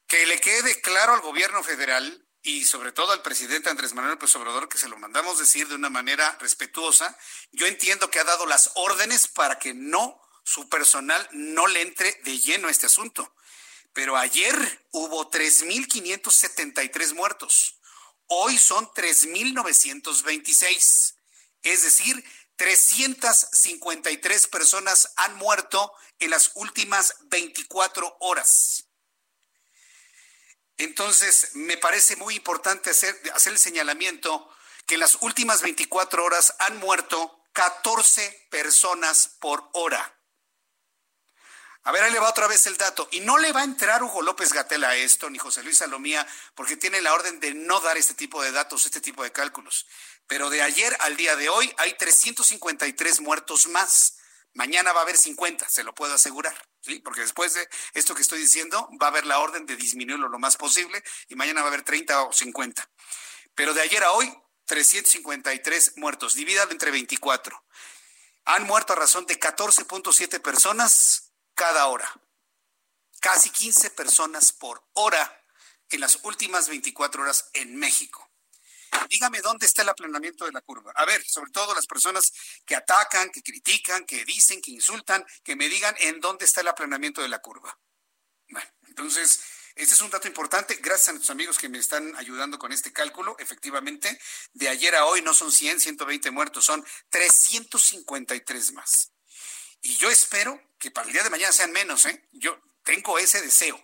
Que le quede claro al gobierno federal y sobre todo al presidente Andrés Manuel López Obrador, que se lo mandamos decir de una manera respetuosa. Yo entiendo que ha dado las órdenes para que no, su personal no le entre de lleno a este asunto pero ayer hubo 3.573 muertos. Hoy son 3.926. Es decir, 353 personas han muerto en las últimas 24 horas. Entonces, me parece muy importante hacer, hacer el señalamiento que en las últimas 24 horas han muerto 14 personas por hora. A ver, ahí le va otra vez el dato. Y no le va a entrar Hugo López Gatel a esto, ni José Luis Salomía, porque tiene la orden de no dar este tipo de datos, este tipo de cálculos. Pero de ayer al día de hoy hay 353 muertos más. Mañana va a haber 50, se lo puedo asegurar, ¿sí? Porque después de esto que estoy diciendo, va a haber la orden de disminuirlo lo más posible y mañana va a haber 30 o 50. Pero de ayer a hoy, 353 muertos, divídalo entre 24. Han muerto a razón de 14.7 personas cada hora. Casi 15 personas por hora en las últimas 24 horas en México. Dígame dónde está el aplanamiento de la curva. A ver, sobre todo las personas que atacan, que critican, que dicen, que insultan, que me digan en dónde está el aplanamiento de la curva. Bueno, entonces, este es un dato importante. Gracias a nuestros amigos que me están ayudando con este cálculo. Efectivamente, de ayer a hoy no son 100, 120 muertos, son 353 más. Y yo espero que para el día de mañana sean menos, ¿eh? Yo tengo ese deseo,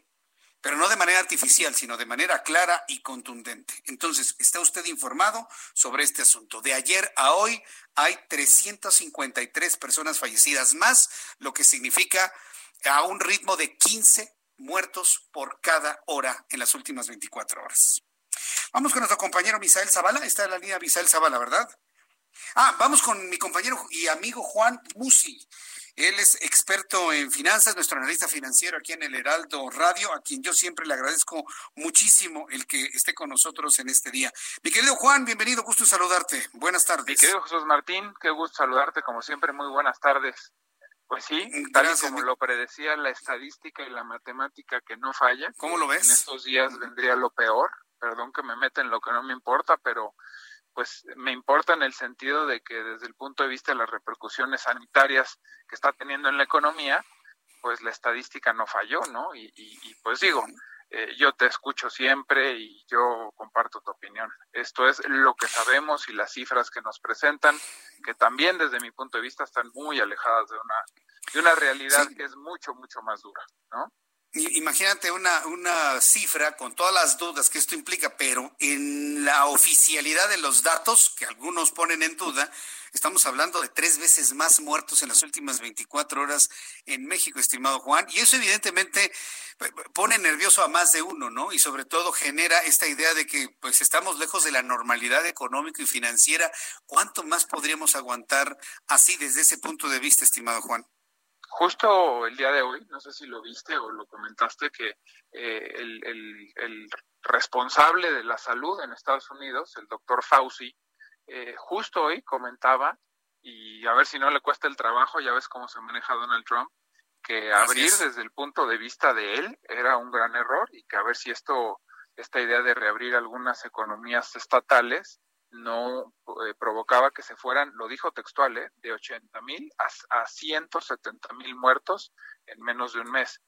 pero no de manera artificial, sino de manera clara y contundente. Entonces, ¿está usted informado sobre este asunto? De ayer a hoy hay 353 personas fallecidas más, lo que significa a un ritmo de 15 muertos por cada hora en las últimas 24 horas. Vamos con nuestro compañero Misael Zavala. Está en la línea Misael Zavala, ¿verdad? Ah, vamos con mi compañero y amigo Juan Musi. Él es experto en finanzas, nuestro analista financiero aquí en el Heraldo Radio, a quien yo siempre le agradezco muchísimo el que esté con nosotros en este día. Mi querido Juan, bienvenido, gusto saludarte. Buenas tardes. Mi querido Jesús Martín, qué gusto saludarte, como siempre, muy buenas tardes. Pues sí, tal y como lo predecía la estadística y la matemática que no falla. ¿Cómo lo ves? En estos días vendría lo peor. Perdón que me meta en lo que no me importa, pero pues me importa en el sentido de que desde el punto de vista de las repercusiones sanitarias que está teniendo en la economía, pues la estadística no falló, ¿no? Y, pues digo, eh, yo te escucho siempre y yo comparto tu opinión. Esto es lo que sabemos y las cifras que nos presentan, que también desde mi punto de vista están muy alejadas de una, de una realidad que es mucho, mucho más dura, ¿no? Imagínate una, una cifra con todas las dudas que esto implica, pero en la oficialidad de los datos, que algunos ponen en duda, Estamos hablando de tres veces más muertos en las últimas 24 horas en México, estimado Juan. Y eso evidentemente pone nervioso a más de uno, ¿no? Y sobre todo genera esta idea de que pues estamos lejos de la normalidad económica y financiera. ¿Cuánto más podríamos aguantar así desde ese punto de vista, estimado Juan? Justo el día de hoy, no sé si lo viste o lo comentaste, que eh, el, responsable de la salud en Estados Unidos, el doctor Fauci, eh, justo hoy comentaba, y a ver si no le cuesta el trabajo, ya ves cómo se maneja Donald Trump, que abrir desde el punto de vista de él era un gran error y que a ver si esto, esta idea de reabrir algunas economías estatales no eh, provocaba que se fueran, lo dijo textual, ¿eh? de 80 mil a, a 170 mil muertos en menos de un mes.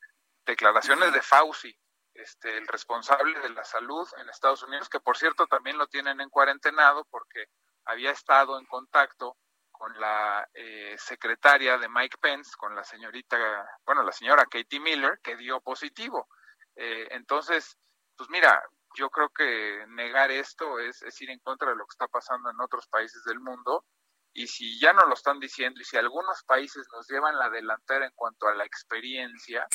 Declaraciones de Fauci, este, el responsable de la salud en Estados Unidos, que por cierto también lo tienen en cuarentenado porque había estado en contacto con la eh, secretaria de Mike Pence, con la señorita, bueno, la señora Katie Miller, que dio positivo. Eh, entonces, pues mira, yo creo que negar esto es, es ir en contra de lo que está pasando en otros países del mundo. Y si ya no lo están diciendo y si algunos países nos llevan la delantera en cuanto a la experiencia,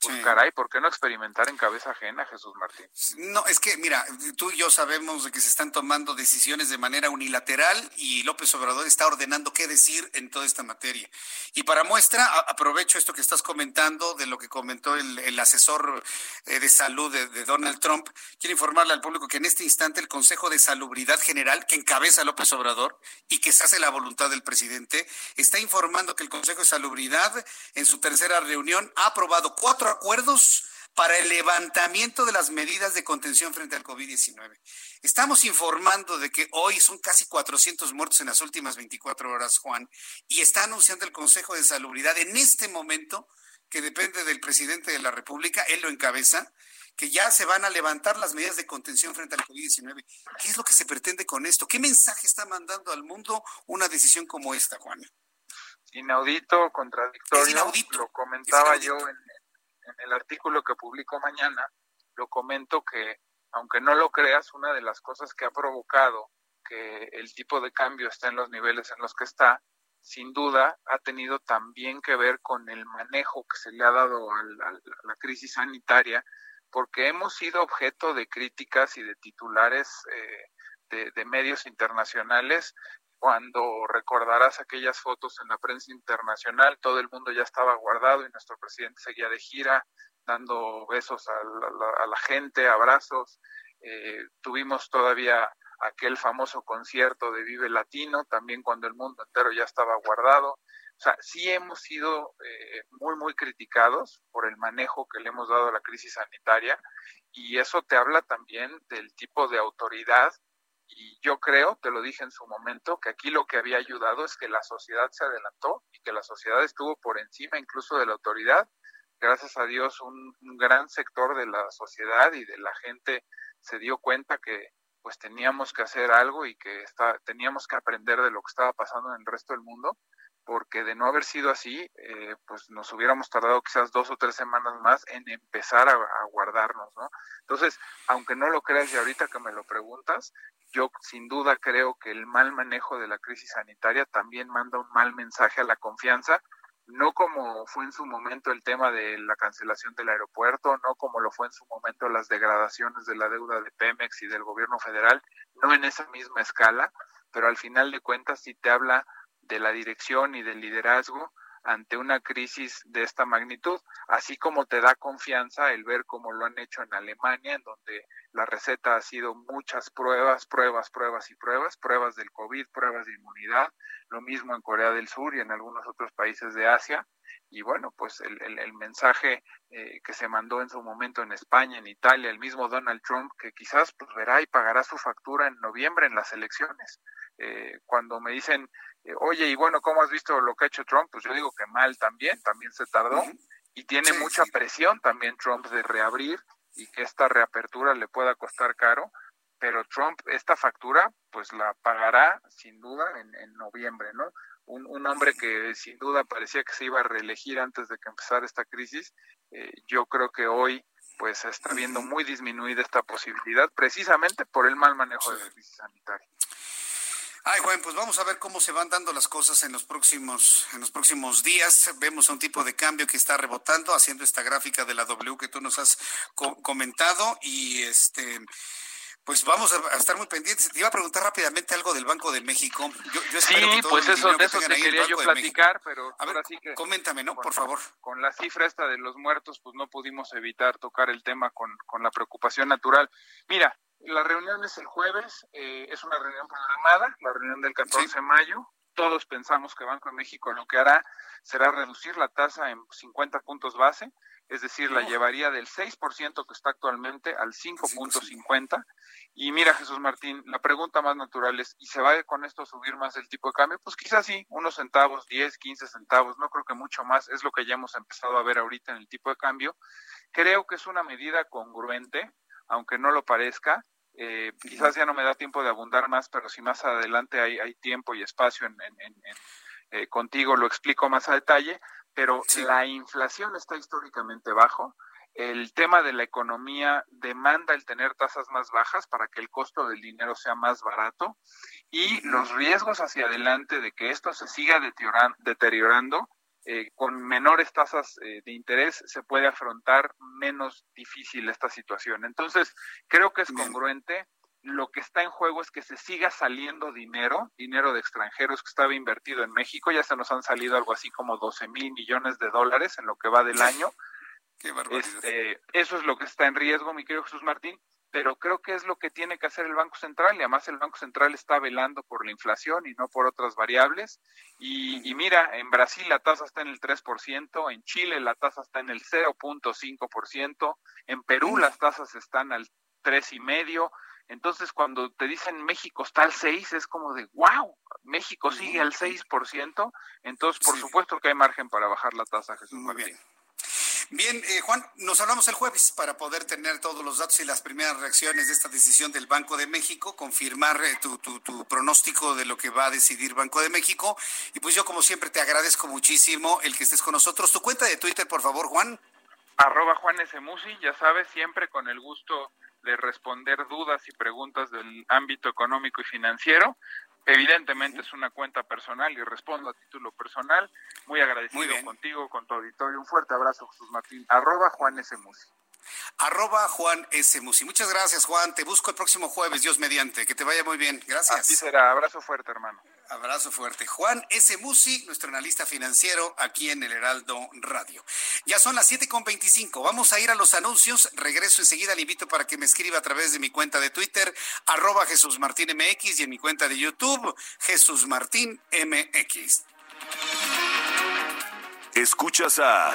pues caray, ¿por qué no experimentar en cabeza ajena, Jesús Martín? No, es que, mira, tú y yo sabemos de que se están tomando decisiones de manera unilateral y López Obrador está ordenando qué decir en toda esta materia. Y para muestra, aprovecho esto que estás comentando, de lo que comentó el, asesor eh, de salud de, Donald Trump. Quiero informarle al público que en este instante el Consejo de Salubridad General, que encabeza López Obrador y que se hace la voluntad del presidente, está informando que el Consejo de Salubridad en su tercera reunión ha aprobado cuatro acuerdos para el levantamiento de las medidas de contención frente al COVID-19. Estamos informando de que hoy son casi 400 muertos en las últimas 24 horas, Juan, y está anunciando el Consejo de Salubridad en este momento, que depende del presidente de la República, él lo encabeza, que ya se van a levantar las medidas de contención frente al COVID-19. ¿Qué es lo que se pretende con esto? ¿Qué mensaje está mandando al mundo una decisión como esta, Juan? Inaudito, contradictorio. inaudito. Lo comentaba yo en, en el artículo que publico mañana, lo comento que, aunque no lo creas, una de las cosas que ha provocado que el tipo de cambio esté en los niveles en los que está, sin duda ha tenido también que ver con el manejo que se le ha dado a la, crisis sanitaria, porque hemos sido objeto de críticas y de titulares eh, de, de, medios internacionales. Cuando recordarás aquellas fotos en la prensa internacional, todo el mundo ya estaba guardado y nuestro presidente seguía de gira, dando besos a la, gente, abrazos. Eh, tuvimos todavía aquel famoso concierto de Vive Latino, también cuando el mundo entero ya estaba guardado. O sea, sí hemos sido eh, muy, muy criticados por el manejo que le hemos dado a la crisis sanitaria y eso te habla también del tipo de autoridad y yo creo, te lo dije en su momento, que aquí lo que había ayudado es que la sociedad se adelantó y que la sociedad estuvo por encima incluso de la autoridad. Gracias a Dios, un, gran sector de la sociedad y de la gente se dio cuenta que pues teníamos que hacer algo y que está, teníamos que aprender de lo que estaba pasando en el resto del mundo porque de no haber sido así, eh, pues nos hubiéramos tardado quizás dos o tres semanas más en empezar a, guardarnos, ¿no? Entonces, aunque no lo creas y ahorita que me lo preguntas, yo sin duda creo que el mal manejo de la crisis sanitaria también manda un mal mensaje a la confianza, no como fue en su momento el tema de la cancelación del aeropuerto, no como lo fue en su momento las degradaciones de la deuda de Pemex y del gobierno federal, no en esa misma escala, pero al final de cuentas sí te habla de la dirección y del liderazgo ante una crisis de esta magnitud, así como te da confianza el ver cómo lo han hecho en Alemania, en donde la receta ha sido muchas pruebas, pruebas, pruebas y pruebas, pruebas del COVID, pruebas de inmunidad, lo mismo en Corea del Sur y en algunos otros países de Asia. Y bueno, pues el, el, mensaje eh, que se mandó en su momento en España, en Italia, el mismo Donald Trump, que quizás pues verá y pagará su factura en noviembre en las elecciones. Eh, cuando me dicen eh, oye, y bueno, ¿cómo has visto lo que ha hecho Trump? Pues yo digo que mal también, también se tardó y tiene mucha presión también Trump de reabrir y que esta reapertura le pueda costar caro, pero Trump esta factura pues la pagará sin duda en, en noviembre, ¿no? Un, un, hombre que sin duda parecía que se iba a reelegir antes de que empezara esta crisis, eh, yo creo que hoy pues está viendo muy disminuida esta posibilidad precisamente por el mal manejo de la crisis sanitaria. Ay, Juan, pues vamos a ver cómo se van dando las cosas en los próximos, en los próximos días. Vemos un tipo de cambio que está rebotando, haciendo esta gráfica de la W que tú nos has comentado y este pues vamos a, estar muy pendientes. Te iba a preguntar rápidamente algo del Banco de México. Yo, sí, pues eso, de eso te quería yo platicar, pero ahora sí que... Coméntame, ¿no? Por favor. Con la cifra esta de los muertos, pues no pudimos evitar tocar el tema con, con la preocupación natural. Mira, la reunión es el jueves, eh, es una reunión programada, la reunión del 14 de mayo. Todos pensamos que Banco de México lo que hará será reducir la tasa en 50 puntos base es decir, la llevaría del 6% que está actualmente al 5.50. Y mira, Jesús Martín, la pregunta más natural es, ¿y se va con esto a subir más el tipo de cambio? Pues quizás sí, unos centavos, 10, 15 centavos, no creo que mucho más, es lo que ya hemos empezado a ver ahorita en el tipo de cambio. Creo que es una medida congruente, aunque no lo parezca. Eh, quizás ya no me da tiempo de abundar más, pero si más adelante hay, hay tiempo y espacio en, eh, contigo lo explico más a detalle pero la inflación está históricamente bajo. El tema de la economía demanda el tener tasas más bajas para que el costo del dinero sea más barato y los riesgos hacia adelante de que esto se siga deteriorando eh, con menores tasas eh, de interés se puede afrontar menos difícil esta situación. Entonces, creo que es congruente. Lo que está en juego es que se siga saliendo dinero, dinero de extranjeros que estaba invertido en México, ya se nos han salido algo así como 12 mil millones de dólares en lo que va del año. Qué este, eso es lo que está en riesgo, mi querido Jesús Martín, pero creo que es lo que tiene que hacer el Banco Central y además el Banco Central está velando por la inflación y no por otras variables. Y, y mira, en Brasil la tasa está en el 3%, en Chile la tasa está en el 0.5%, en Perú las tasas están al 3,5%, entonces, cuando te dicen México está al 6, es como de, wow, México sigue al 6%, entonces por supuesto que hay margen para bajar la tasa, Jesús Muy bien. Bien, eh, Juan, nos hablamos el jueves para poder tener todos los datos y las primeras reacciones de esta decisión del Banco de México, confirmar eh, tu, tu, pronóstico de lo que va a decidir Banco de México. Y pues yo, como siempre, te agradezco muchísimo el que estés con nosotros. Tu cuenta de Twitter, por favor, Juan. Arroba Juan S. Musi, ya sabes, siempre con el gusto de responder dudas y preguntas del ámbito económico y financiero. Evidentemente es una cuenta personal y respondo a título personal. Muy agradecido contigo, con tu auditorio. Un fuerte abrazo, Jesús Martín. Arroba Juan S. Musi. Arroba Juan S. Musi. Muchas gracias, Juan. Te busco el próximo jueves, Dios mediante. Que te vaya muy bien. Gracias. Así será. Abrazo fuerte, hermano. Abrazo fuerte. Juan S. Musi, nuestro analista financiero aquí en el Heraldo Radio. Ya son las siete con veinticinco. Vamos a ir a los anuncios. Regreso enseguida. Le invito para que me escriba a través de mi cuenta de Twitter, arroba Jesús Martín MX y en mi cuenta de YouTube, Jesús Martín MX. Escuchas a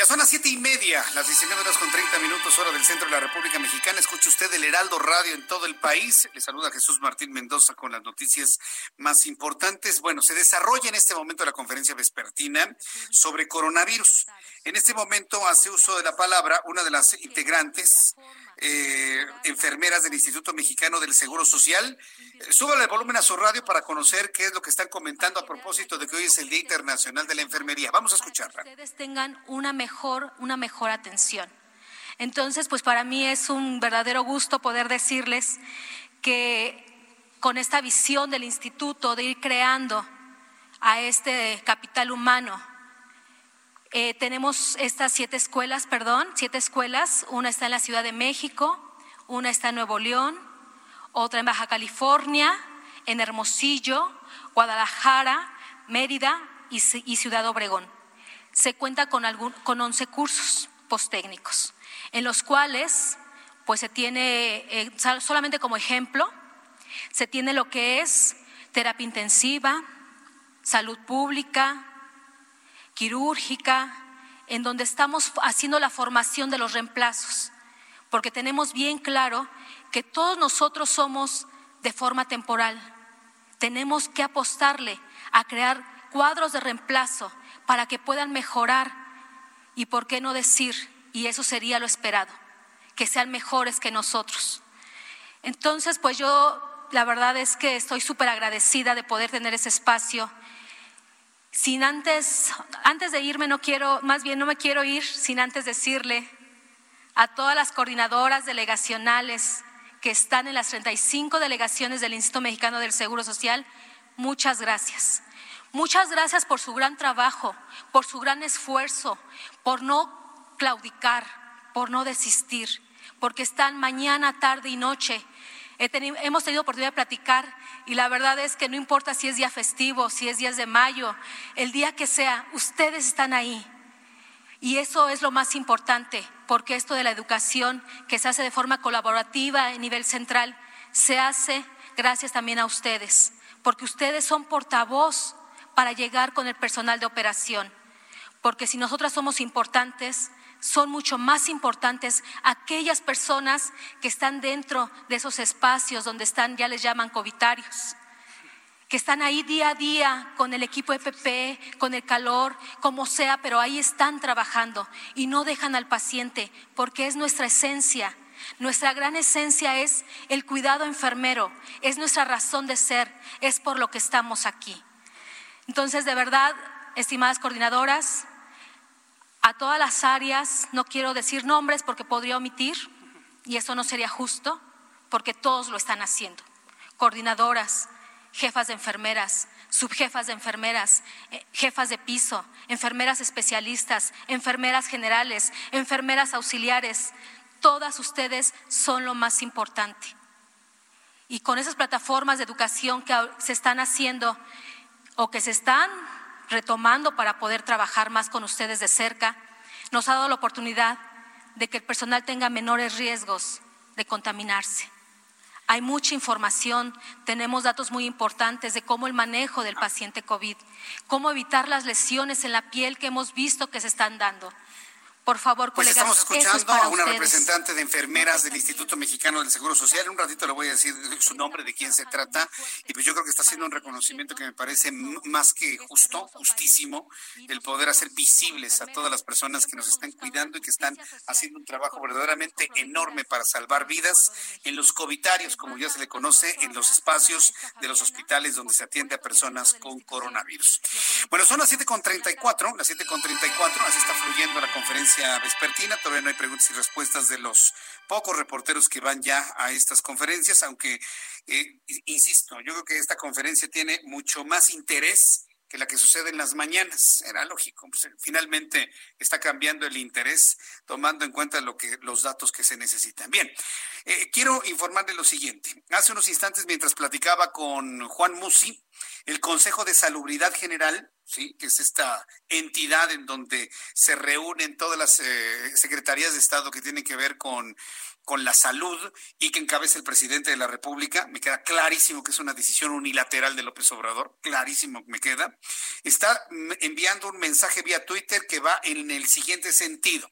Ya son las siete y media, las 19 horas con 30 minutos, hora del centro de la República Mexicana. Escuche usted el Heraldo Radio en todo el país. Le saluda Jesús Martín Mendoza con las noticias más importantes. Bueno, se desarrolla en este momento la conferencia vespertina sobre coronavirus. En este momento hace uso de la palabra una de las integrantes, eh, enfermeras del Instituto Mexicano del Seguro Social. Eh, súbale el volumen a su radio para conocer qué es lo que están comentando a propósito de que hoy es el Día Internacional de la Enfermería. Vamos a escucharla. Ustedes tengan una mejor, una mejor atención. Entonces, pues para mí es un verdadero gusto poder decirles que con esta visión del instituto de ir creando a este capital humano eh, tenemos estas siete escuelas, perdón, siete escuelas. Una está en la Ciudad de México, una está en Nuevo León, otra en Baja California, en Hermosillo, Guadalajara, Mérida y, Ciudad Obregón. Se cuenta con, algún, con 11 cursos posttécnicos, en los cuales, pues se tiene, eh, solamente como ejemplo, se tiene lo que es terapia intensiva, salud pública, quirúrgica, en donde estamos haciendo la formación de los reemplazos, porque tenemos bien claro que todos nosotros somos de forma temporal. Tenemos que apostarle a crear cuadros de reemplazo para que puedan mejorar y, por qué no decir, y eso sería lo esperado, que sean mejores que nosotros. Entonces, pues yo la verdad es que estoy súper agradecida de poder tener ese espacio. Sin antes, antes de irme, no quiero, más bien no me quiero ir sin antes decirle a todas las coordinadoras delegacionales que están en las 35 delegaciones del Instituto Mexicano del Seguro Social, muchas gracias. Muchas gracias por su gran trabajo, por su gran esfuerzo, por no claudicar, por no desistir, porque están mañana, tarde y noche. Hemos tenido oportunidad de platicar y la verdad es que no importa si es día festivo, si es días de mayo, el día que sea, ustedes están ahí. Y eso es lo más importante, porque esto de la educación que se hace de forma colaborativa a nivel central, se hace gracias también a ustedes, porque ustedes son portavoz para llegar con el personal de operación. Porque si nosotras somos importantes, son mucho más importantes aquellas personas que están dentro de esos espacios donde están, ya les llaman covitarios, que están ahí día a día con el equipo FP, con el calor, como sea, pero ahí están trabajando y no dejan al paciente porque es nuestra esencia. Nuestra gran esencia es el cuidado enfermero, es nuestra razón de ser, es por lo que estamos aquí. Entonces, de verdad, estimadas coordinadoras, a todas las áreas, no quiero decir nombres porque podría omitir, y eso no sería justo, porque todos lo están haciendo. Coordinadoras, jefas de enfermeras, subjefas de enfermeras, eh, jefas de piso, enfermeras especialistas, enfermeras generales, enfermeras auxiliares, todas ustedes son lo más importante. Y con esas plataformas de educación que se están haciendo o que se están retomando para poder trabajar más con ustedes de cerca, nos ha dado la oportunidad de que el personal tenga menores riesgos de contaminarse. Hay mucha información, tenemos datos muy importantes de cómo el manejo del paciente COVID, cómo evitar las lesiones en la piel que hemos visto que se están dando. Por favor, pues colegas. Estamos escuchando a una representante de enfermeras del Instituto Mexicano del Seguro Social. Un ratito le voy a decir su nombre, de quién se trata. Y pues yo creo que está haciendo un reconocimiento que me parece más que justo, justísimo, el poder hacer visibles a todas las personas que nos están cuidando y que están haciendo un trabajo verdaderamente enorme para salvar vidas en los covitarios, como ya se le conoce, en los espacios de los hospitales donde se atiende a personas con coronavirus. Bueno, son las 7.34, las 7.34, así está fluyendo la conferencia vespertina. Todavía no hay preguntas y respuestas de los pocos reporteros que van ya a estas conferencias, aunque, eh, insisto, yo creo que esta conferencia tiene mucho más interés que la que sucede en las mañanas. Era lógico. Pues, finalmente está cambiando el interés, tomando en cuenta lo que, los datos que se necesitan. Bien, eh, quiero informarle lo siguiente. Hace unos instantes, mientras platicaba con Juan Musi, el Consejo de Salubridad General ¿sí? que es esta entidad en donde se reúnen todas las eh, secretarías de Estado que tienen que ver con, con la salud y que encabeza el presidente de la República. Me queda clarísimo que es una decisión unilateral de López Obrador, clarísimo me queda. Está enviando un mensaje vía Twitter que va en el siguiente sentido.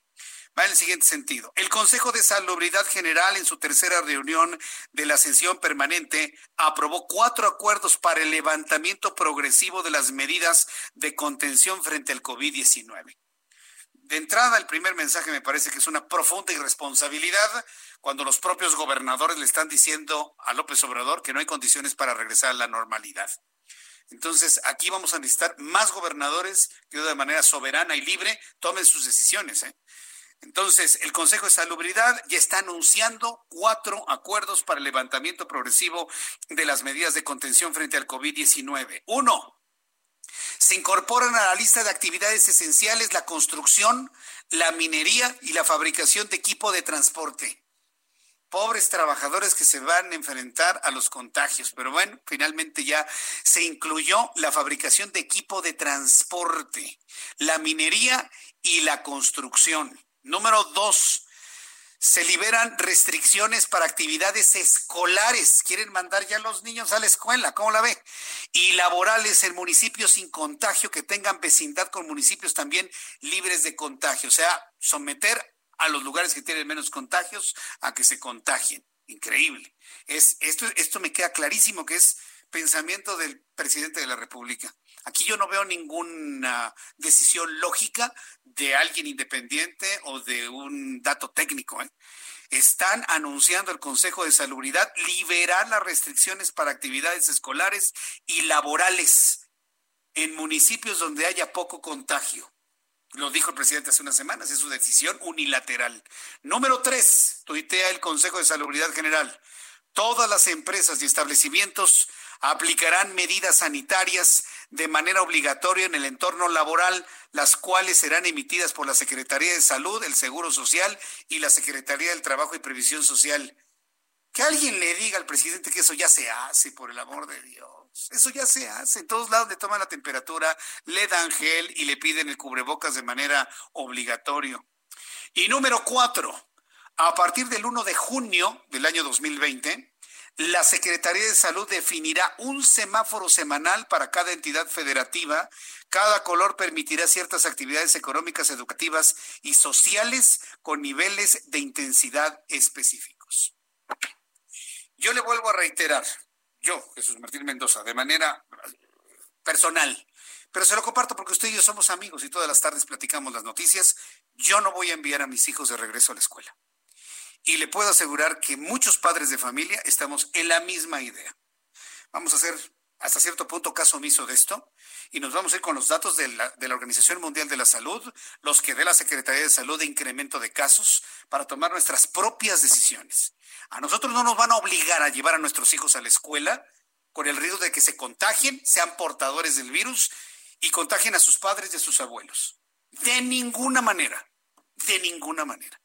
Va en el siguiente sentido. El Consejo de Salubridad General en su tercera reunión de la sesión permanente aprobó cuatro acuerdos para el levantamiento progresivo de las medidas de contención frente al COVID-19. De entrada, el primer mensaje me parece que es una profunda irresponsabilidad cuando los propios gobernadores le están diciendo a López Obrador que no hay condiciones para regresar a la normalidad. Entonces, aquí vamos a necesitar más gobernadores que de manera soberana y libre tomen sus decisiones. ¿eh? Entonces, el Consejo de Salubridad ya está anunciando cuatro acuerdos para el levantamiento progresivo de las medidas de contención frente al COVID-19. Uno, se incorporan a la lista de actividades esenciales la construcción, la minería y la fabricación de equipo de transporte. Pobres trabajadores que se van a enfrentar a los contagios. Pero bueno, finalmente ya se incluyó la fabricación de equipo de transporte, la minería y la construcción. Número dos, se liberan restricciones para actividades escolares. Quieren mandar ya a los niños a la escuela, ¿cómo la ve? Y laborales en municipios sin contagio que tengan vecindad con municipios también libres de contagio. O sea, someter a los lugares que tienen menos contagios a que se contagien. Increíble. Es, esto, esto me queda clarísimo que es pensamiento del presidente de la República. Aquí yo no veo ninguna decisión lógica de alguien independiente o de un dato técnico. ¿eh? Están anunciando el Consejo de Salubridad liberar las restricciones para actividades escolares y laborales en municipios donde haya poco contagio. Lo dijo el presidente hace unas semanas, es su decisión unilateral. Número tres, tuitea el Consejo de Salubridad General. Todas las empresas y establecimientos aplicarán medidas sanitarias de manera obligatoria en el entorno laboral, las cuales serán emitidas por la Secretaría de Salud, el Seguro Social y la Secretaría del Trabajo y Previsión Social. Que alguien le diga al presidente que eso ya se hace, por el amor de Dios. Eso ya se hace. En todos lados le toman la temperatura, le dan gel y le piden el cubrebocas de manera obligatoria. Y número cuatro, a partir del 1 de junio del año 2020, la Secretaría de Salud definirá un semáforo semanal para cada entidad federativa. Cada color permitirá ciertas actividades económicas, educativas y sociales con niveles de intensidad específicos. Yo le vuelvo a reiterar, yo, Jesús Martín Mendoza, de manera personal, pero se lo comparto porque usted y yo somos amigos y todas las tardes platicamos las noticias. Yo no voy a enviar a mis hijos de regreso a la escuela. Y le puedo asegurar que muchos padres de familia estamos en la misma idea. Vamos a hacer hasta cierto punto caso omiso de esto y nos vamos a ir con los datos de la, Organización Mundial de la Salud, los que dé la Secretaría de Salud de incremento de casos para tomar nuestras propias decisiones. A nosotros no nos van a obligar a llevar a nuestros hijos a la escuela con el riesgo de que se contagien, sean portadores del virus y contagien a sus padres y a sus abuelos. De ninguna manera, de ninguna manera.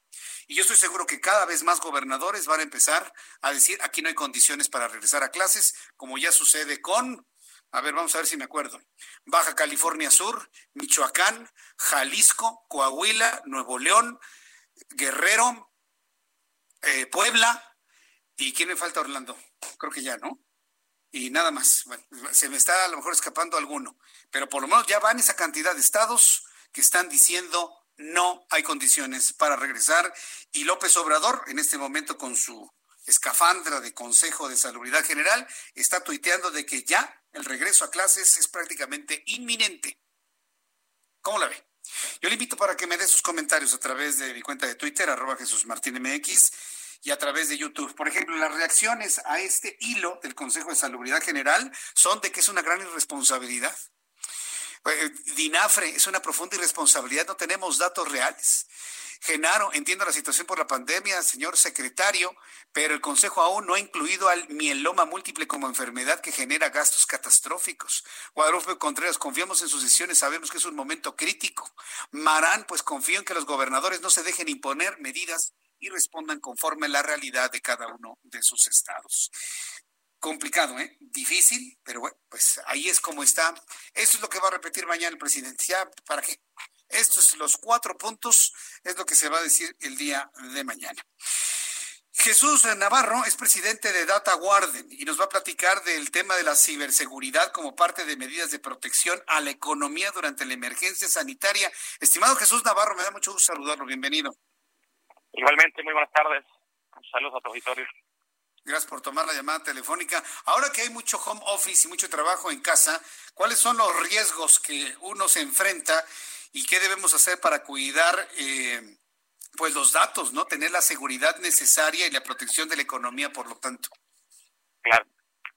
Y yo estoy seguro que cada vez más gobernadores van a empezar a decir, aquí no hay condiciones para regresar a clases, como ya sucede con, a ver, vamos a ver si me acuerdo, Baja California Sur, Michoacán, Jalisco, Coahuila, Nuevo León, Guerrero, eh, Puebla, ¿y quién me falta Orlando? Creo que ya, ¿no? Y nada más, bueno, se me está a lo mejor escapando alguno, pero por lo menos ya van esa cantidad de estados que están diciendo no hay condiciones para regresar. Y López Obrador, en este momento con su escafandra de Consejo de Salubridad General, está tuiteando de que ya el regreso a clases es prácticamente inminente. ¿Cómo la ve? Yo le invito para que me dé sus comentarios a través de mi cuenta de Twitter, arroba Jesús Martín MX, y a través de YouTube. Por ejemplo, las reacciones a este hilo del Consejo de Salubridad General son de que es una gran irresponsabilidad. Eh, Dinafre, es una profunda irresponsabilidad, no tenemos datos reales. Genaro, entiendo la situación por la pandemia, señor secretario, pero el Consejo aún no ha incluido al mieloma múltiple como enfermedad que genera gastos catastróficos. Guadalupe Contreras, confiamos en sus decisiones, sabemos que es un momento crítico. Marán, pues confío en que los gobernadores no se dejen imponer medidas y respondan conforme a la realidad de cada uno de sus estados complicado, ¿eh? Difícil, pero bueno, pues ahí es como está. Eso es lo que va a repetir mañana el presidente. ¿Ya para qué? Estos los cuatro puntos es lo que se va a decir el día de mañana. Jesús Navarro es presidente de Data Warden y nos va a platicar del tema de la ciberseguridad como parte de medidas de protección a la economía durante la emergencia sanitaria. Estimado Jesús Navarro, me da mucho gusto saludarlo. Bienvenido. Igualmente, muy buenas tardes. Saludos a tu auditorio. Gracias por tomar la llamada telefónica. Ahora que hay mucho home office y mucho trabajo en casa, ¿cuáles son los riesgos que uno se enfrenta y qué debemos hacer para cuidar eh, pues los datos, no tener la seguridad necesaria y la protección de la economía, por lo tanto? Claro.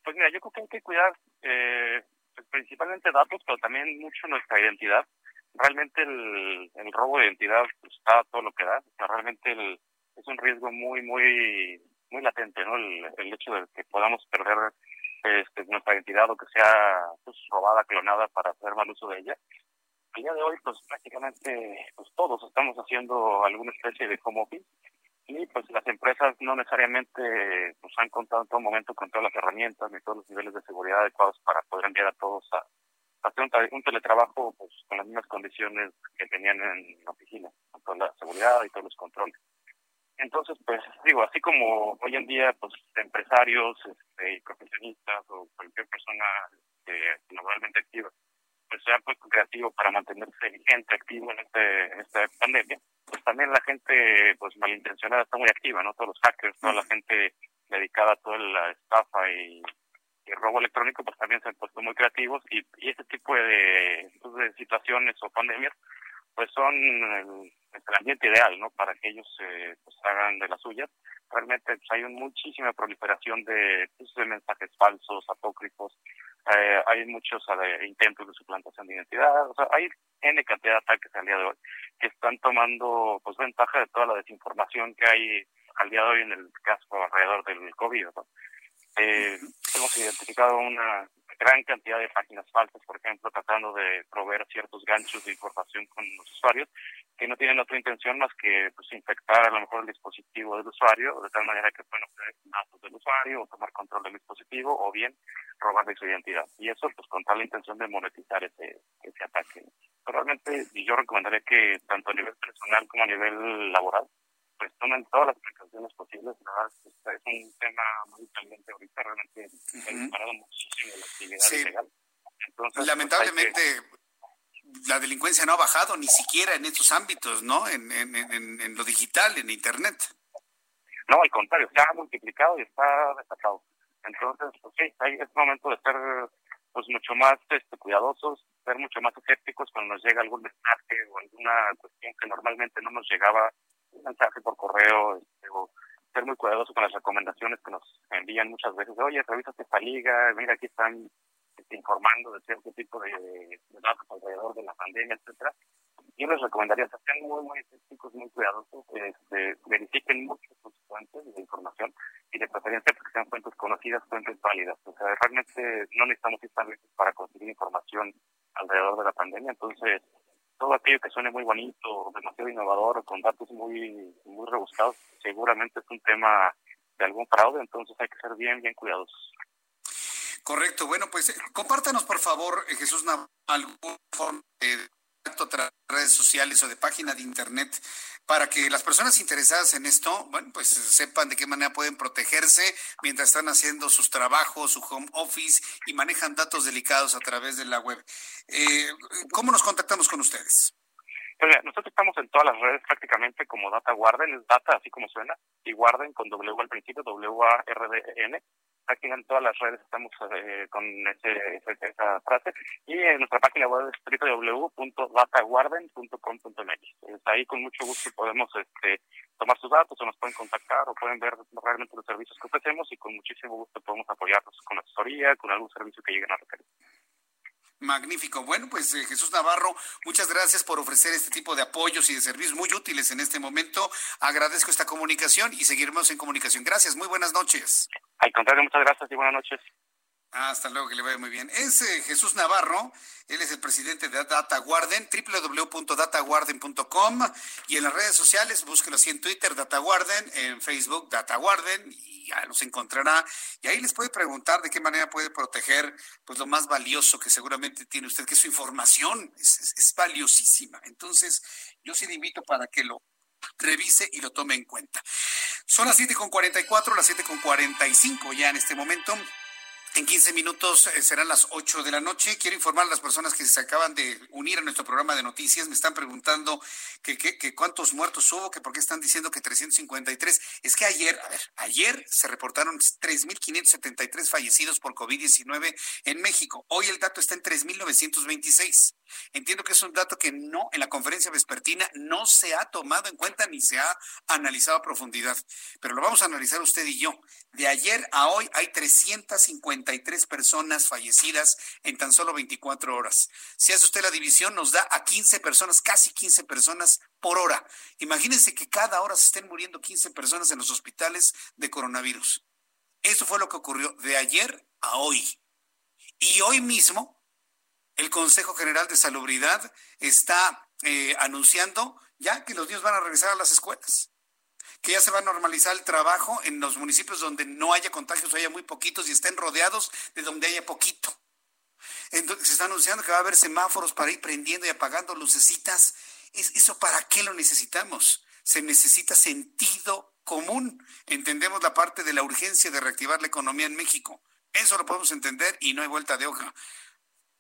Pues mira, yo creo que hay que cuidar eh, pues, principalmente datos, pero también mucho nuestra identidad. Realmente el, el robo de identidad pues, está todo lo que da. O sea, realmente el, es un riesgo muy, muy muy latente, ¿no? El, hecho de que podamos perder este, nuestra identidad o que sea pues, robada, clonada para hacer mal uso de ella. El día de hoy, pues prácticamente pues todos estamos haciendo alguna especie de home office y pues las empresas no necesariamente pues han contado en todo momento con todas las herramientas ni todos los niveles de seguridad adecuados para poder enviar a todos a, hacer un, teletrabajo pues con las mismas condiciones que tenían en la oficina, con toda la seguridad y todos los controles. Entonces, pues digo, así como hoy en día, pues empresarios, este, profesionistas o cualquier persona este, laboralmente activa, pues se ha puesto creativo para mantenerse vigente, activo en, este, en esta pandemia, pues también la gente pues malintencionada está muy activa, ¿no? Todos los hackers, toda la gente dedicada a toda la estafa y y robo electrónico pues también se han puesto muy creativos y, y este tipo de, pues, de situaciones o pandemias pues son el, ambiente ideal no para que ellos eh, pues hagan de las suyas. Realmente pues, hay muchísima proliferación de, pues, de mensajes falsos apócrifos. Eh, hay muchos eh, intentos de suplantación de identidad. O sea hay n cantidad de ataques al día de hoy que están tomando pues ventaja de toda la desinformación que hay al día de hoy en el caso alrededor del covid ¿no? Eh, hemos identificado una gran cantidad de páginas falsas, por ejemplo, tratando de proveer ciertos ganchos de información con los usuarios que no tienen otra intención más que pues, infectar a lo mejor el dispositivo del usuario, de tal manera que pueden obtener datos del usuario o tomar control del dispositivo o bien robarle su identidad. Y eso pues con tal intención de monetizar ese, ese ataque. Pero realmente yo recomendaría que tanto a nivel personal como a nivel laboral pues tomen todas las precauciones posibles. Es, un tema muy caliente ahorita, realmente ha disparado muchísimo la actividad ilegal. Entonces, pues, Lamentablemente, la delincuencia no ha bajado ni siquiera en estos ámbitos, ¿no? En, en, en, en, lo digital, en Internet. No, al contrario, se ha multiplicado y está destacado. Entonces, pues sí, es momento de ser pues mucho más este, cuidadosos, ser mucho más escépticos cuando nos llega algún mensaje o alguna cuestión que normalmente no nos llegaba mensaje por correo, este, ser muy cuidadoso con las recomendaciones que nos envían muchas veces. Oye, revisa esta liga, mira, aquí están este, informando de cierto tipo de, datos alrededor de la pandemia, etcétera. Yo les recomendaría que sean muy, muy escépticos, muy cuidadosos, este, verifiquen mucho sus fuentes de información y de preferencia que sean fuentes conocidas, fuentes válidas. O sea, realmente no necesitamos listos para conseguir información alrededor de la pandemia, entonces todo aquello que suene muy bonito, demasiado innovador, con datos muy, muy rebuscados, seguramente es un tema de algún fraude, entonces bien, cuidadosos. Correcto. Bueno, pues compártanos, por favor, eh, Jesús, algún forma de contacto redes sociales o de página de internet para que las personas interesadas en esto, bueno, pues sepan de qué manera pueden protegerse mientras están haciendo sus trabajos, su home office y manejan datos delicados a través de la web. Eh, ¿Cómo nos contactamos con ustedes? Nosotros estamos en todas las redes prácticamente como Data Guarden, es Data así como suena, y Guarden con W al principio, W-A-R-D-N, aquí en todas las redes estamos eh, con ese, esa frase y en nuestra página web es www.dataguarden.com.mx. Ahí con mucho gusto podemos este, tomar sus datos o nos pueden contactar o pueden ver realmente los servicios que ofrecemos y con muchísimo gusto podemos apoyarlos con asesoría, con algún servicio que lleguen a requerir. Magnífico. Bueno, pues eh, Jesús Navarro, muchas gracias por ofrecer este tipo de apoyos y de servicios muy útiles en este momento. Agradezco esta comunicación y seguiremos en comunicación. Gracias, muy buenas noches. Al contrario, muchas gracias y buenas noches. Hasta luego, que le vaya muy bien. Es eh, Jesús Navarro, él es el presidente de DataGuarden, www.dataguarden.com y en las redes sociales, búsquelo así en Twitter, DataGuarden, en Facebook, DataGuarden, y ya los encontrará. Y ahí les puede preguntar de qué manera puede proteger pues lo más valioso que seguramente tiene usted, que es su información, es, es valiosísima. Entonces, yo sí le invito para que lo revise y lo tome en cuenta. Son las 7.44, las 7.45 ya en este momento. En 15 minutos eh, serán las 8 de la noche. Quiero informar a las personas que se acaban de unir a nuestro programa de noticias. Me están preguntando que, que, cuántos muertos hubo, que por qué están diciendo que 353. Es que ayer, a ver, ayer se reportaron 3.573 fallecidos por COVID-19 en México. Hoy el dato está en 3.926. Entiendo que es un dato que no, en la conferencia vespertina, no se ha tomado en cuenta ni se ha analizado a profundidad. Pero lo vamos a analizar usted y yo. De ayer a hoy hay 353 personas fallecidas en tan solo 24 horas. Si hace usted la división, nos da a 15 personas, casi 15 personas por hora. Imagínense que cada hora se estén muriendo 15 personas en los hospitales de coronavirus. Eso fue lo que ocurrió de ayer a hoy. Y hoy mismo, el Consejo General de Salubridad está eh, anunciando ya que los niños van a regresar a las escuelas que ya se va a normalizar el trabajo en los municipios donde no haya contagios haya muy poquitos y estén rodeados de donde haya poquito. Entonces, se está anunciando que va a haber semáforos para ir prendiendo y apagando lucecitas. ¿Eso para qué lo necesitamos? Se necesita sentido común. Entendemos la parte de la urgencia de reactivar la economía en México. Eso lo podemos entender y no hay vuelta de hoja.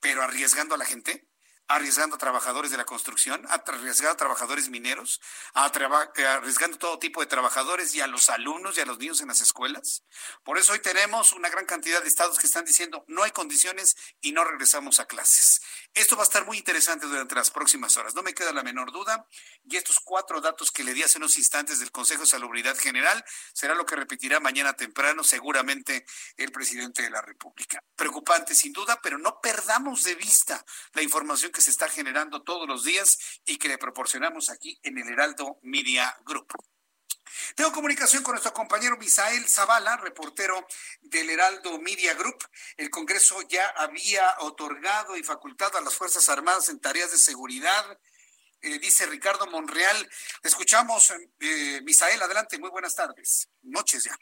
Pero arriesgando a la gente, arriesgando a trabajadores de la construcción, arriesgando a trabajadores mineros, arriesgando todo tipo de trabajadores y a los alumnos y a los niños en las escuelas. Por eso hoy tenemos una gran cantidad de estados que están diciendo no hay condiciones y no regresamos a clases. Esto va a estar muy interesante durante las próximas horas, no me queda la menor duda. Y estos cuatro datos que le di hace unos instantes del Consejo de Salubridad General será lo que repetirá mañana temprano seguramente el presidente de la República. Preocupante sin duda, pero no perdamos de vista la información que se está generando todos los días y que le proporcionamos aquí en el Heraldo Media Group. Tengo comunicación con nuestro compañero Misael Zavala, reportero del Heraldo Media Group. El Congreso ya había otorgado y facultado a las Fuerzas Armadas en tareas de seguridad. Eh, dice Ricardo Monreal. Escuchamos, eh, Misael, adelante, muy buenas tardes. Noches ya.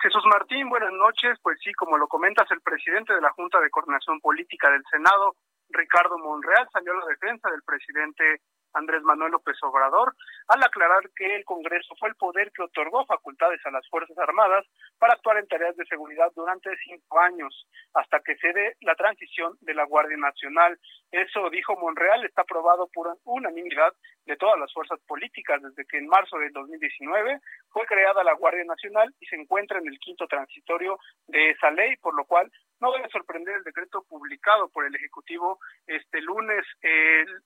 Jesús Martín, buenas noches. Pues sí, como lo comentas, el presidente de la Junta de Coordinación Política del Senado, Ricardo Monreal, salió a la defensa del presidente Andrés Manuel López Obrador, al aclarar que el Congreso fue el poder que otorgó facultades a las Fuerzas Armadas para actuar en tareas de seguridad durante cinco años, hasta que se dé la transición de la Guardia Nacional. Eso, dijo Monreal, está aprobado por unanimidad de todas las fuerzas políticas desde que en marzo del 2019 fue creada la Guardia Nacional y se encuentra en el quinto transitorio de esa ley, por lo cual no debe sorprender el decreto publicado por el Ejecutivo este lunes. El,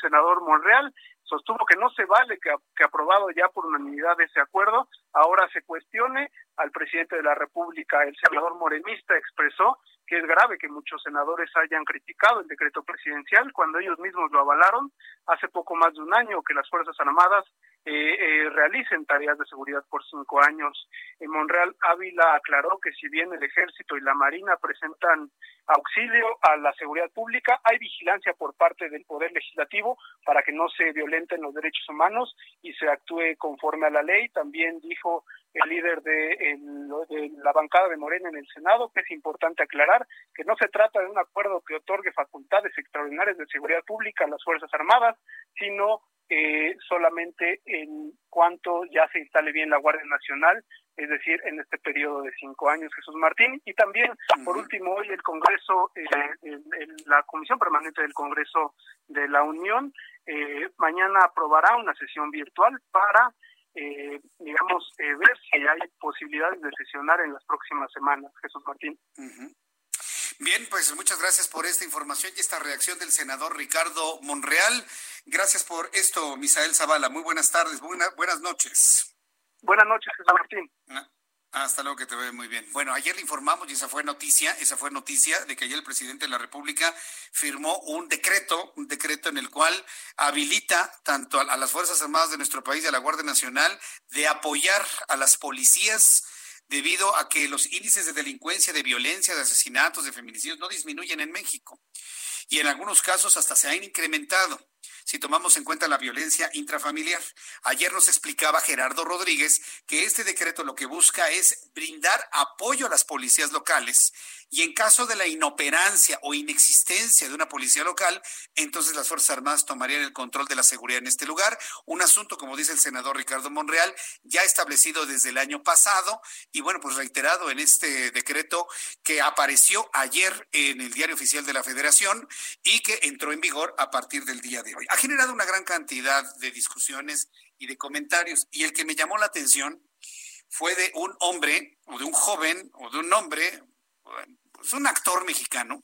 senador Monreal sostuvo que no se vale que, que aprobado ya por unanimidad ese acuerdo, ahora se cuestione. Al presidente de la República, el senador morenista, expresó que es grave que muchos senadores hayan criticado el decreto presidencial cuando ellos mismos lo avalaron hace poco más de un año que las Fuerzas Armadas eh, eh, realicen tareas de seguridad por cinco años. En Monreal Ávila aclaró que si bien el Ejército y la Marina presentan auxilio a la seguridad pública, hay vigilancia por parte del Poder Legislativo para que no se violenten los derechos humanos y se actúe conforme a la ley. También dijo el líder de, de, la bancada de Morena en el Senado que es importante aclarar que no se trata de un acuerdo que otorgue facultades extraordinarias de seguridad pública a las Fuerzas Armadas, sino eh, solamente en cuanto ya se instale bien la Guardia Nacional, es decir, en este periodo de cinco años, Jesús Martín. Y también, por último, hoy el Congreso, eh, la Comisión Permanente del Congreso de la Unión, eh, mañana aprobará una sesión virtual para, eh, digamos, eh, ver si hay posibilidades de sesionar en las próximas semanas, Jesús Martín. Bien, pues muchas gracias por esta información y esta reacción del senador Ricardo Monreal. Gracias por esto, Misael Zavala. Muy buenas tardes, buenas noches. Buenas noches, Jesús Martín. Ah, hasta luego, que te ve muy bien. Bueno, ayer le informamos y esa fue noticia, esa fue noticia de que ayer el presidente de la República firmó un decreto, un decreto en el cual habilita tanto a, a las Fuerzas Armadas de nuestro país y a la Guardia Nacional de apoyar a las policías debido a que los índices de delincuencia, de violencia, de asesinatos, de feminicidios no disminuyen en México. Y en algunos casos hasta se han incrementado si tomamos en cuenta la violencia intrafamiliar. Ayer nos explicaba Gerardo Rodríguez que este decreto lo que busca es brindar apoyo a las policías locales y en caso de la inoperancia o inexistencia de una policía local, entonces las Fuerzas Armadas tomarían el control de la seguridad en este lugar. Un asunto, como dice el senador Ricardo Monreal, ya establecido desde el año pasado y bueno, pues reiterado en este decreto que apareció ayer en el Diario Oficial de la Federación y que entró en vigor a partir del día de hoy. Generado una gran cantidad de discusiones y de comentarios y el que me llamó la atención fue de un hombre o de un joven o de un hombre, es un actor mexicano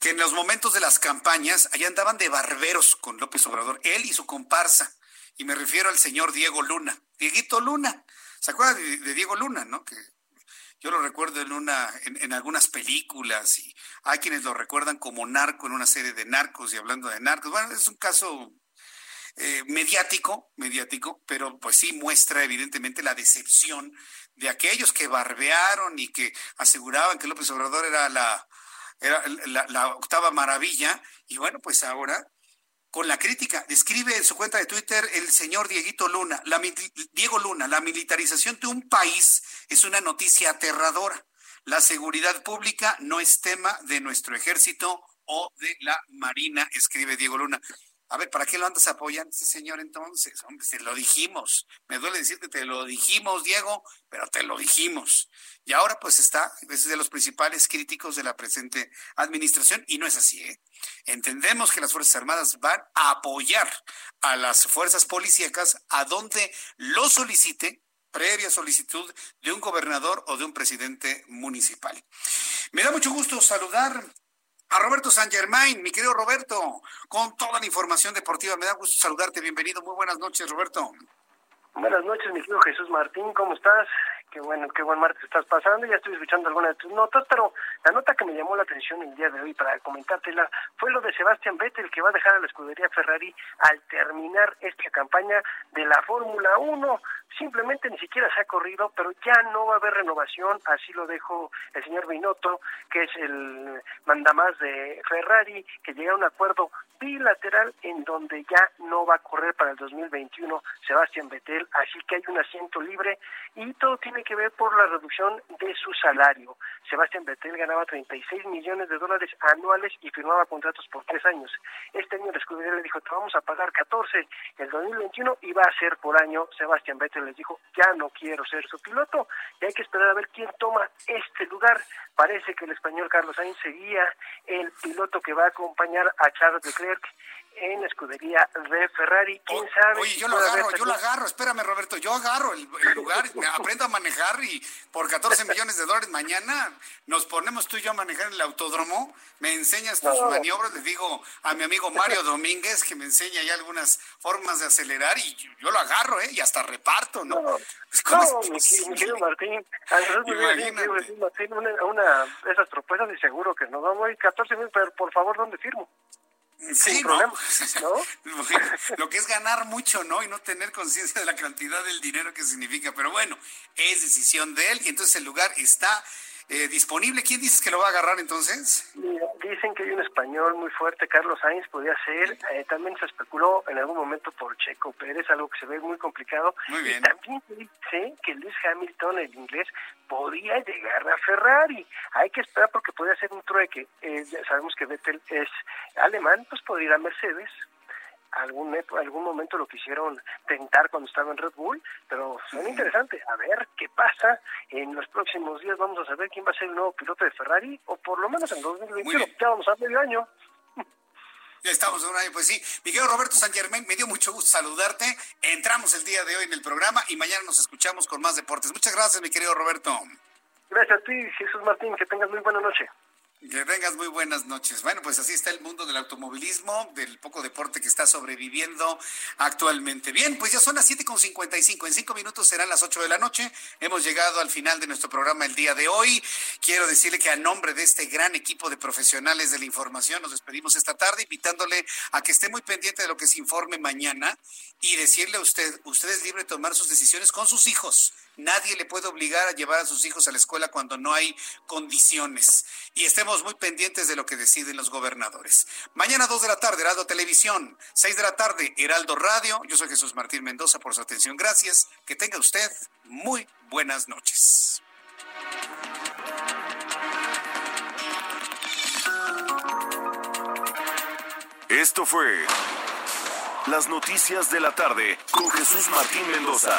que en los momentos de las campañas allá andaban de barberos con López Obrador, él y su comparsa. Y me refiero al señor Diego Luna, Dieguito Luna. ¿Se acuerda de, Diego Luna, no? Que yo lo recuerdo en una, en, algunas películas y hay quienes lo recuerdan como narco en una serie de narcos y hablando de narcos. Bueno, es un caso eh, mediático, mediático, pero pues sí muestra evidentemente la decepción de aquellos que barbearon y que aseguraban que López Obrador era la, era la, octava maravilla, y bueno, pues ahora con la crítica. Describe en su cuenta de Twitter el señor Dieguito Luna, la, Diego Luna, la militarización de un país es una noticia aterradora. La seguridad pública no es tema de nuestro ejército o de la Marina, escribe Diego Luna. A ver, ¿para qué lo andas apoyando ese señor entonces? Hombre, te lo dijimos. Me duele decir que te lo dijimos, Diego, pero te lo dijimos. Y ahora pues está, es de los principales críticos de la presente administración y no es así. ¿eh? Entendemos que las Fuerzas Armadas van a apoyar a las fuerzas policíacas a donde lo solicite previa solicitud de un gobernador o de un presidente municipal. Me da mucho gusto saludar a Roberto San Germain, mi querido Roberto, con toda la información deportiva. Me da gusto saludarte. Bienvenido. Muy buenas noches, Roberto. Buenas noches, mi querido Jesús Martín. ¿Cómo estás? Qué bueno, qué buen martes estás pasando. Ya estoy escuchando algunas de tus notas, pero la nota que me llamó la atención el día de hoy para comentártela fue lo de Sebastián Vettel, que va a dejar a la escudería Ferrari al terminar esta campaña de la Fórmula 1. Simplemente ni siquiera se ha corrido, pero ya no va a haber renovación. Así lo dejó el señor Binotto, que es el mandamás de Ferrari, que llega a un acuerdo bilateral en donde ya no va a correr para el 2021 Sebastián Vettel, así que hay un asiento libre y todo tiene que ver por la reducción de su salario. Sebastián Vettel ganaba 36 millones de dólares anuales y firmaba contratos por tres años. Este año la escudería le dijo, te vamos a pagar 14 el 2021 y va a ser por año. Sebastián Vettel les dijo, ya no quiero ser su piloto y hay que esperar a ver quién toma este lugar. Parece que el español Carlos Sainz seguía el piloto que va a acompañar a Charles Leclerc en la escudería de Ferrari. ¿Quién sabe? Oye, yo lo agarro, yo lo agarro. Espérame, Roberto, yo agarro el, lugar, me aprendo a manejar y por 14 millones de dólares mañana nos ponemos tú y yo a manejar en el autódromo, me enseñas tus maniobras, le digo a mi amigo Mario Domínguez que me enseña ya algunas formas de acelerar y yo, lo agarro, ¿eh? Y hasta reparto, ¿no? No, mi, querido Martín, a Martín, una, una esas propuestas y seguro que no vamos a ir 14 mil, pero por favor, ¿dónde firmo? Sí, ¿no? Lo que es ganar mucho, ¿no? Y no tener conciencia de la cantidad del dinero que significa. Pero bueno, es decisión de él y entonces el lugar está eh, disponible. ¿Quién dices que lo va a agarrar entonces? dicen que hay un español muy fuerte, Carlos Sainz podría ser. Eh, también se especuló en algún momento por Checo Pérez, algo que se ve muy complicado. Muy bien. Y también dice que Luis Hamilton, el inglés, podría llegar a Ferrari. Hay que esperar porque podría ser un trueque. Eh, sabemos que Vettel es alemán, pues podría ir a Mercedes algún algún momento lo quisieron tentar cuando estaba en Red Bull, pero son interesante. A ver qué pasa en los próximos días. Vamos a saber quién va a ser el nuevo piloto de Ferrari, o por lo menos en 2021. Ya vamos a medio año. Ya estamos en un año, pues sí. Miguel Roberto San Germán, me dio mucho gusto saludarte. Entramos el día de hoy en el programa y mañana nos escuchamos con más deportes. Muchas gracias, mi querido Roberto. Gracias a ti, Jesús Martín. Que tengas muy buena noche. Que tengas muy buenas noches. Bueno, pues así está el mundo del automovilismo, del poco deporte que está sobreviviendo actualmente. Bien, pues ya son las 7.55. En cinco minutos serán las 8 de la noche. Hemos llegado al final de nuestro programa el día de hoy. Quiero decirle que a nombre de este gran equipo de profesionales de la información nos despedimos esta tarde, invitándole a que esté muy pendiente de lo que se informe mañana y decirle a usted, usted es libre de tomar sus decisiones con sus hijos. Nadie le puede obligar a llevar a sus hijos a la escuela cuando no hay condiciones. Y estemos muy pendientes de lo que deciden los gobernadores. Mañana 2 de la tarde, Heraldo Televisión. 6 de la tarde, Heraldo Radio. Yo soy Jesús Martín Mendoza por su atención. Gracias. Que tenga usted muy buenas noches. Esto fue Las Noticias de la Tarde con Jesús Martín Mendoza.